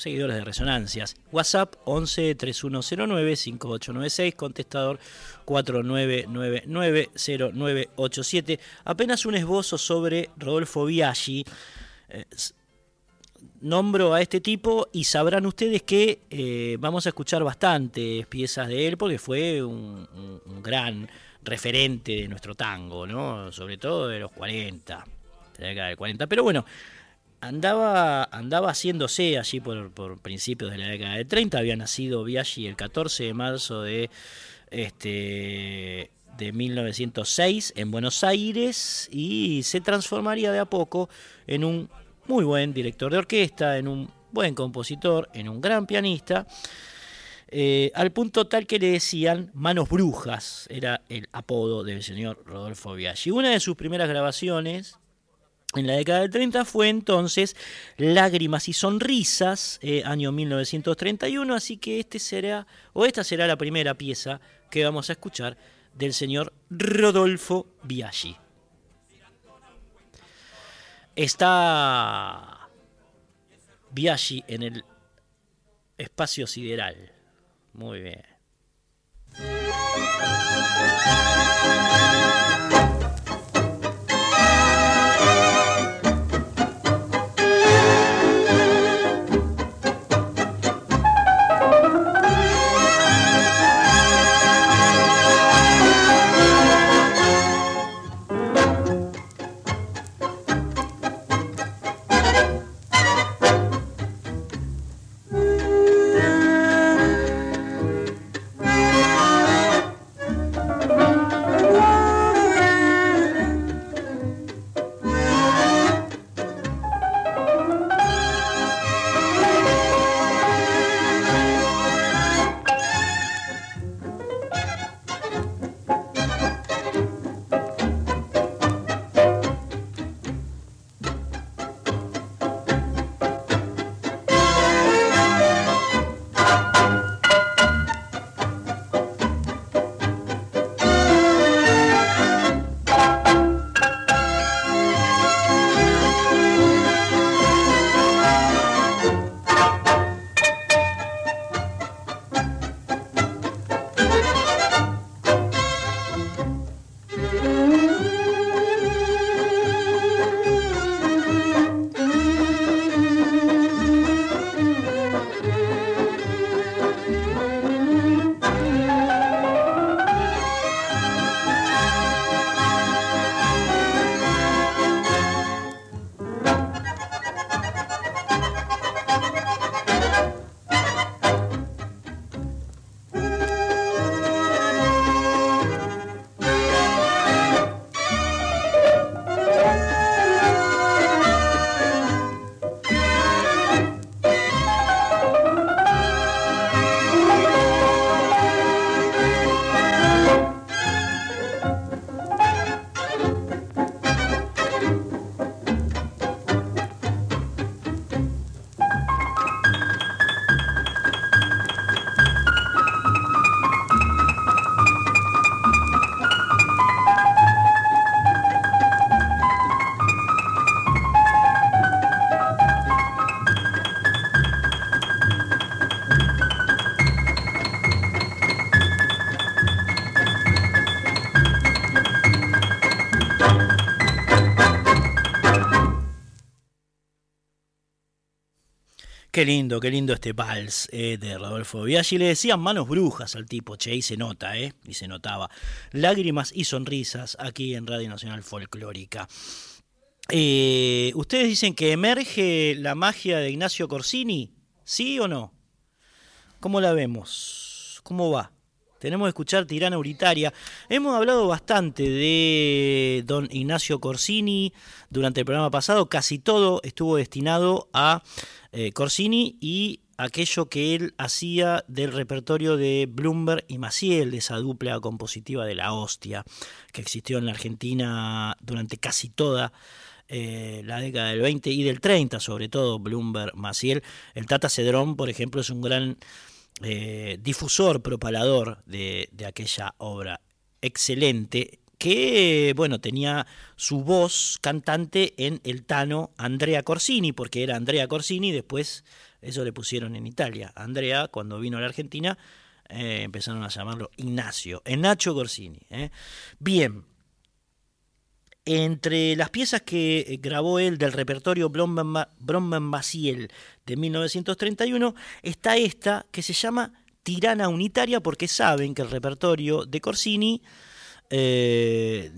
Speaker 2: Seguidores de Resonancias. WhatsApp 11 3109 5896, contestador 49990987. Apenas un esbozo sobre Rodolfo Biaggi. Eh, nombro a este tipo y sabrán ustedes que eh, vamos a escuchar bastantes piezas de él porque fue un, gran referente de nuestro tango, ¿no? Sobre todo de los 40, de la década del 40. Pero bueno, andaba, andaba haciéndose allí por, principios de la década de 30. Había nacido Biaggi el 14 de marzo de, este, de 1906 en Buenos Aires y se transformaría de a poco en un muy buen director de orquesta, en un buen compositor, en un gran pianista. Eh, al punto tal que le decían Manos Brujas, era el apodo del señor Rodolfo Biaggi. Una de sus primeras grabaciones en la década del 30 fue entonces Lágrimas y Sonrisas, eh, año 1931, así que este será, o esta será la primera pieza que vamos a escuchar del señor Rodolfo Biaggi. Está Biaggi en el espacio sideral. Muy bien. Qué lindo, qué lindo este vals eh, de Rodolfo Biaggi. Le decían manos brujas al tipo, che, y se nota, ¿eh? Y se notaba. Lágrimas y sonrisas aquí en Radio Nacional Folclórica. Eh, ¿Ustedes dicen que emerge la magia de Ignacio Corsini? ¿Sí o no? ¿Cómo la vemos? ¿Cómo va? Tenemos que escuchar Tirana Unitaria. Hemos hablado bastante de don Ignacio Corsini durante el programa pasado. Casi todo estuvo destinado a eh, Corsini y aquello que él hacía del repertorio de Bloomberg y Maciel, esa dupla compositiva de la hostia que existió en la Argentina durante casi toda eh, la década del 20 y del 30, sobre todo Bloomberg, Maciel. El Tata Cedrón, por ejemplo, es un gran eh, difusor, propalador de, de aquella obra excelente que bueno, tenía su voz cantante en el Tano Andrea Corsini, porque era Andrea Corsini, después eso le pusieron en Italia. Andrea, cuando vino a la Argentina, eh, empezaron a llamarlo Ignacio, Nacho Corsini. ¿eh? Bien, entre las piezas que grabó él del repertorio Bromman-Maciel de 1931 está esta que se llama Tirana Unitaria porque saben que el repertorio de Corsini, eh,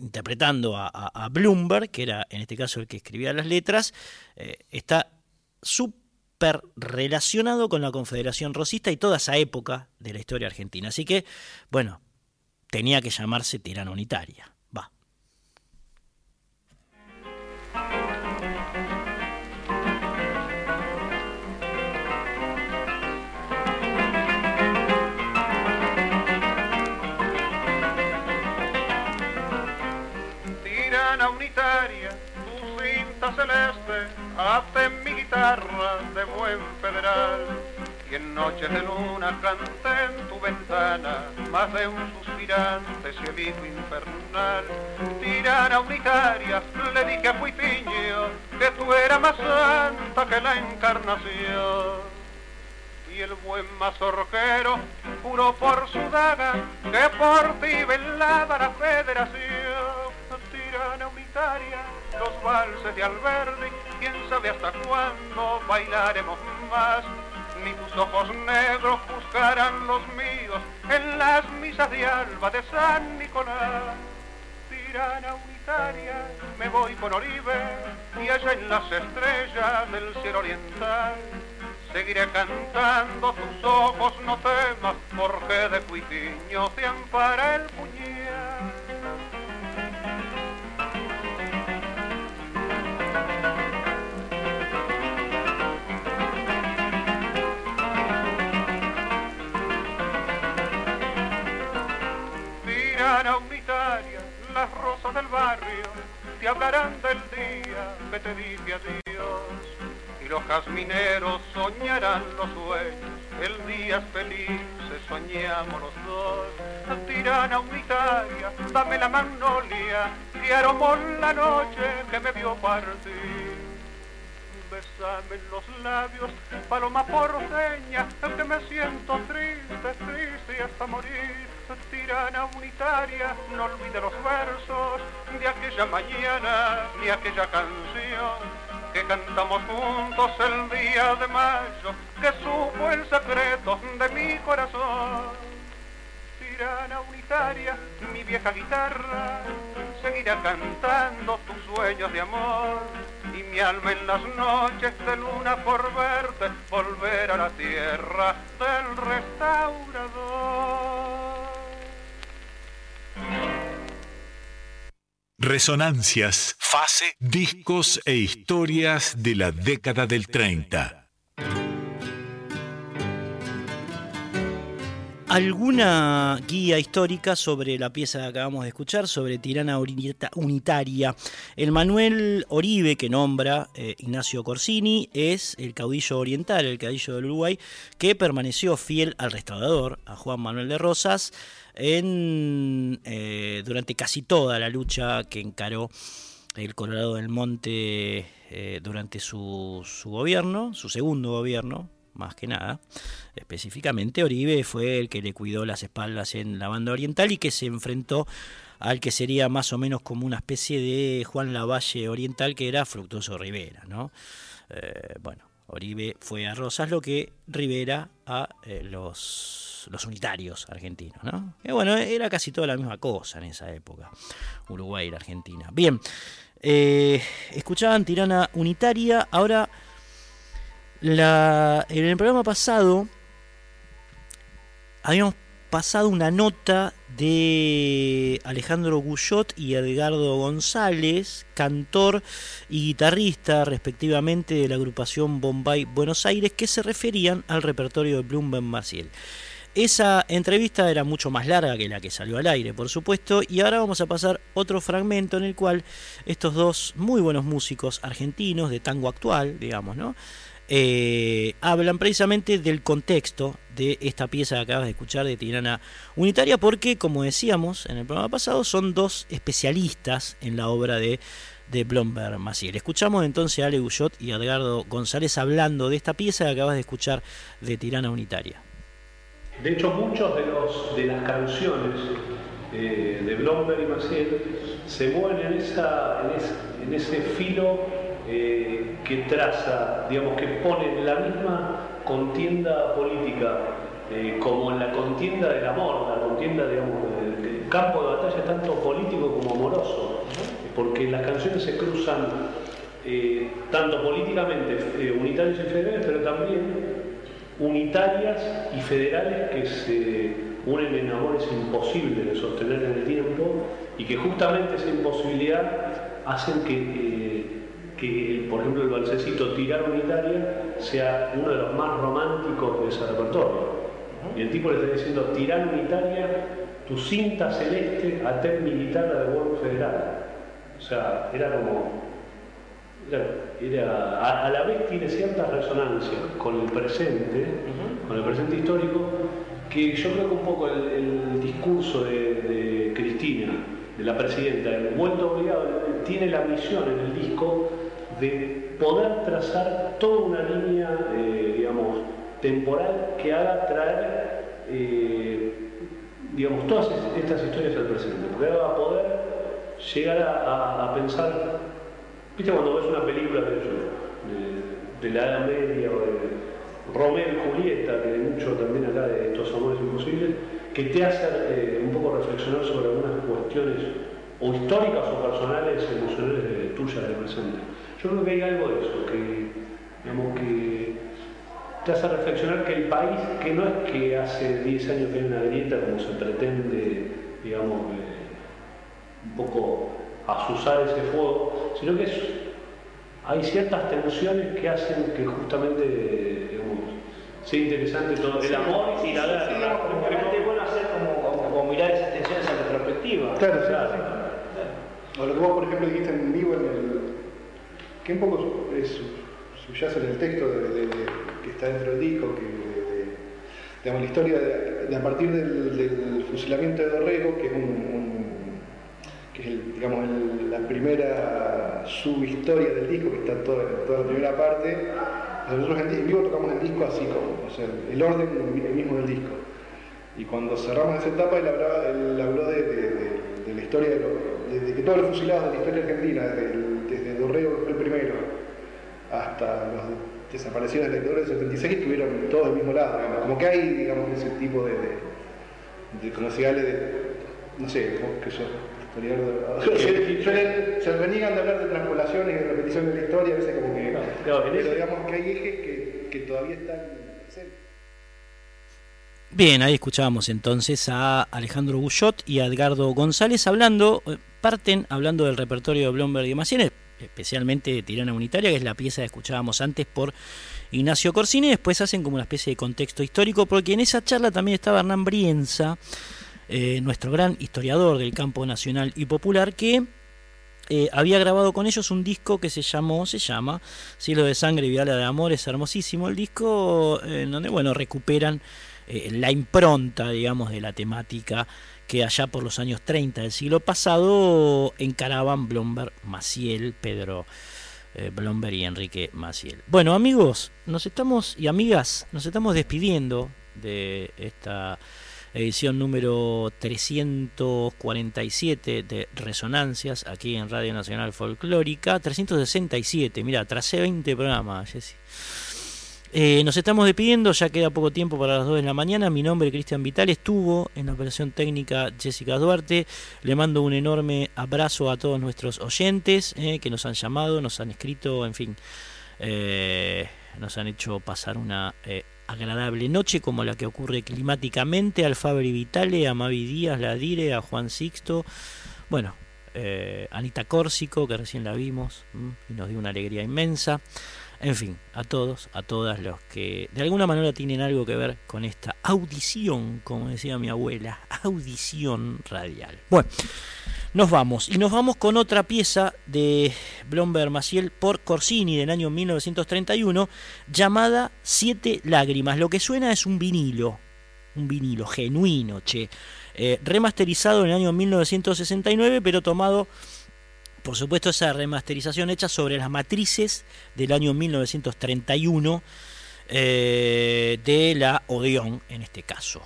Speaker 2: interpretando a, Bloomberg, que era en este caso el que escribía las letras, eh, está súper relacionado con la Confederación Rosista y toda esa época de la historia argentina. Así que, bueno, tenía que llamarse Tirana Unitaria.
Speaker 11: Celeste hace mi guitarra de buen federal. Y en noches de luna canté en tu ventana más de un suspirante cielito infernal. Tirana unitaria, le dije a Cuitiño que tú eras más santa que la encarnación y el buen mazorquero juró por su daga que por ti velaba la federación tirana unitaria, los valses de Alberdi, quién sabe hasta cuándo bailaremos más. Ni tus ojos negros buscarán los míos en las misas de alba de San Nicolás. Tirana unitaria, me voy con Oribe y allá en las estrellas del cielo oriental seguiré cantando tus ojos no temas porque de cuitiño te ampara el puñal unitaria, las rosas del barrio te hablarán del día que te dije adiós. Y los jazmineros soñarán los sueños, el día felices soñamos los dos. Tirana unitaria, dame la magnolia, que aromó la noche que me vio partir besame en los labios, paloma porteña, que me siento triste, triste hasta morir. Tirana unitaria, no olvide los versos de aquella mañana ni aquella canción que cantamos juntos el día de mayo, que supo el secreto de mi corazón. Tirana unitaria, mi vieja guitarra, seguirá cantando tus sueños de amor y mi alma en las noches de luna por verte volver a la tierra del restaurador.
Speaker 4: Resonancias, fase, discos e historias de la década del 30.
Speaker 2: Alguna guía histórica sobre la pieza que acabamos de escuchar, sobre Tirana Unitaria. El Manuel Oribe, que nombra eh, Ignacio Corsini, es el caudillo oriental, el caudillo del Uruguay, que permaneció fiel al restaurador, a Juan Manuel de Rosas, en, eh, durante casi toda la lucha que encaró el Colorado del Monte eh, durante su, su gobierno, su segundo gobierno, más que nada. Específicamente Oribe fue el que le cuidó las espaldas en la banda oriental y que se enfrentó al que sería más o menos como una especie de Juan Lavalle oriental que era Fructuoso Rivera, ¿no? Eh, bueno, Oribe fue a Rosas lo que Rivera a eh, los, los unitarios argentinos, ¿no? Y bueno, era casi toda la misma cosa en esa época, Uruguay y la Argentina. Bien, eh, escuchaban Tirana Unitaria, ahora la, en el programa pasado habíamos pasado una nota de Alejandro Guyot y Edgardo González, cantor y guitarrista respectivamente de la agrupación Bombay Buenos Aires, que se referían al repertorio de Bloomberg Maciel. Esa entrevista era mucho más larga que la que salió al aire, por supuesto, y ahora vamos a pasar otro fragmento en el cual estos dos muy buenos músicos argentinos de tango actual, digamos, ¿no? Eh, hablan precisamente del contexto de esta pieza que acabas de escuchar de Tirana Unitaria, porque, como decíamos en el programa pasado, son dos especialistas en la obra de, de Blomberg Maciel. Escuchamos entonces a Ale Guyot y a Edgardo González hablando de esta pieza que acabas de escuchar de Tirana Unitaria.
Speaker 12: De hecho, muchos de, de las canciones eh, de Blomberg y Maciel se mueven en, esa, en, ese, en ese filo eh, que traza, digamos, que pone la misma contienda política eh, como en la contienda del amor, la contienda, digamos, del campo de batalla tanto político como amoroso, porque las canciones se cruzan eh, tanto políticamente unitarios y federales, pero también unitarias y federales que se unen en amores imposibles de sostener en el tiempo y que justamente esa imposibilidad hacen que que, por ejemplo, el balsecito Tirar Unitaria sea uno de los más románticos de ese repertorio. Y el tipo le está diciendo, Tirar Unitaria, tu cinta celeste a ter militar del gobierno federal. O sea, era como... Era, a, la vez tiene ciertas resonancias con el presente, con el presente histórico, que yo creo que un poco el, discurso de, de Cristina, de la presidenta, el vuelto obligado, tiene la misión en el disco de poder trazar toda una línea, eh, digamos, temporal que haga traer, eh, digamos, todas estas historias al presente, porque haga poder llegar a, pensar, viste cuando ves una película de, de, la Edad Media o de Romeo y Julieta, que hay mucho también acá de estos amores imposibles, que te hace eh, un poco reflexionar sobre algunas cuestiones o históricas o personales, emocionales tuyas del presente. Yo creo que hay algo de eso, que, digamos, que te hace reflexionar que el país, que no es que hace 10 años que hay una grieta como se pretende, digamos, un poco asusar ese fuego, sino que hay ciertas tensiones que hacen que justamente digamos, sea interesante todo el amor y la guerra.
Speaker 2: es bueno hacer como, mirar esas tensiones en retrospectiva.
Speaker 13: Claro, claro. O lo que vos, por ejemplo, dijiste en vivo en el que un poco es, subyace en el texto que está dentro del disco, que digamos, la historia de, a partir del, fusilamiento de Dorrego, que es, que digamos, la primera subhistoria del disco, que está toda, toda la primera parte, nosotros en, vivo tocamos el disco así como, o sea, el orden el mismo del disco. Y cuando cerramos esa etapa, él, habló de, la historia de, que todos los fusilados de la historia argentina, que fue el primero, hasta los desaparecidos de la dictadura del 76, estuvieron todos del mismo lado. Como que hay, digamos, ese tipo de, de, de no sé, vos que sos historiador, se venían de hablar de transpolaciones y de repetición de la historia, a veces como que, pero digamos que hay ejes que, que todavía están presentes.
Speaker 2: Bien, ahí escuchábamos entonces a Alejandro Guyot y a Edgardo González hablando, eh, parten hablando del repertorio de Blomberg y Macienes, especialmente de Tirana Unitaria, que es la pieza que escuchábamos antes por Ignacio Corsini, después hacen como una especie de contexto histórico, porque en esa charla también estaba Hernán Brienza, eh, nuestro gran historiador del campo nacional y popular, que eh, había grabado con ellos un disco que se llamó, se llama Cielo de Sangre y Viala de Amor, es hermosísimo el disco, en donde bueno, recuperan eh, la impronta, digamos, de la temática que allá por los años 30 del siglo pasado encaraban Blomberg, Maciel, Pedro eh, Blomberg y Enrique Maciel. Bueno, amigos, nos estamos y amigas, nos estamos despidiendo de esta edición número 347 de Resonancias aquí en Radio Nacional Folclórica. 367, mira, tracé 20 programas, Jessy. Eh, nos estamos despidiendo, ya queda poco tiempo para las 2 de la mañana. Mi nombre es Cristian Vital, estuvo en la operación técnica Jessica Duarte. Le mando un enorme abrazo a todos nuestros oyentes eh, que nos han llamado, nos han escrito, en fin, eh, nos han hecho pasar una agradable noche como la que ocurre climáticamente. Al Fabri Vitale, a Mavi Díaz, la Dire, a Juan Sixto. Bueno, Anita Córsico, que recién la vimos y nos dio una alegría inmensa. En fin, a todos, a todas los que de alguna manera tienen algo que ver con esta audición, como decía mi abuela, audición radial. Bueno, nos vamos. Y nos vamos con otra pieza de Blomberg Maciel por Corsini del año 1931, llamada Siete Lágrimas. Lo que suena es un vinilo, un vinilo genuino, che. Eh, remasterizado en el año 1969, pero tomado por supuesto esa remasterización hecha sobre las matrices del año 1931 eh, de la Odeón en este caso.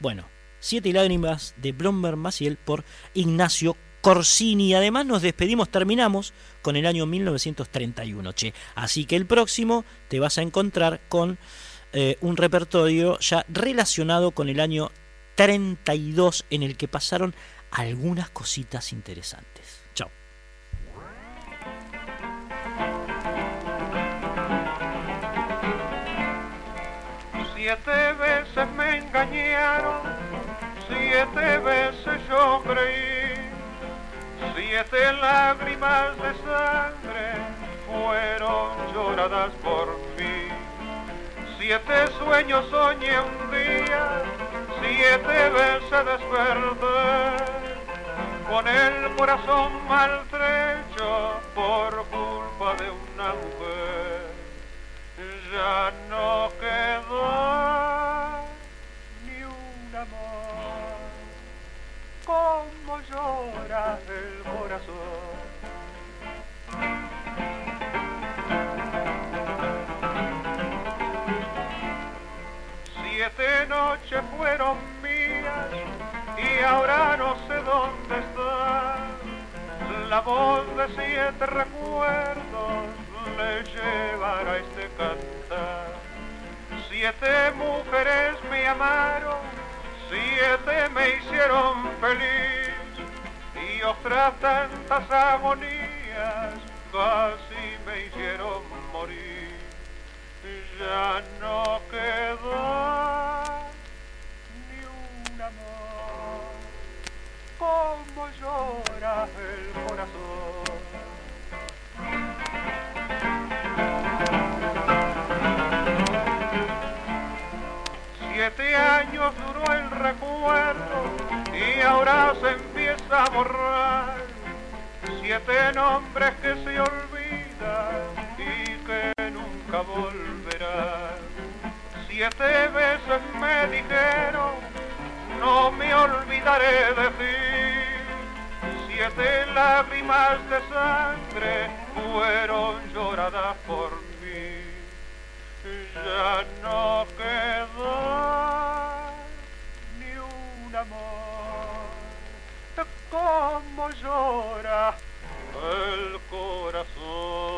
Speaker 2: Bueno, Siete lágrimas de Blomberg Maciel por Ignacio Corsini. Además nos despedimos, terminamos con el año 1931. Che. Así que el próximo te vas a encontrar con eh, un repertorio ya relacionado con el año 32 en el que pasaron algunas cositas interesantes.
Speaker 11: Siete veces me engañaron, siete veces yo creí, siete lágrimas de sangre fueron lloradas por mí. Siete sueños soñé un día, siete veces desperté, con el corazón maltrecho por culpa de una mujer ya no queda ni un amor como llora el corazón. Siete noches fueron mías y ahora no sé dónde está la voz de siete recuerdos le llevará este cantar. Siete mujeres me amaron, siete me hicieron feliz y otras tantas agonías casi me hicieron morir. Ya no queda ni un amor como llora el corazón. Siete años duró el recuerdo y ahora se empieza a borrar. Siete nombres que se olvidan y que nunca volverán. Siete veces me dijeron, no me olvidaré de ti. Siete lágrimas de sangre fueron lloradas por mí ja no queda ni un amor que como llora el corazón.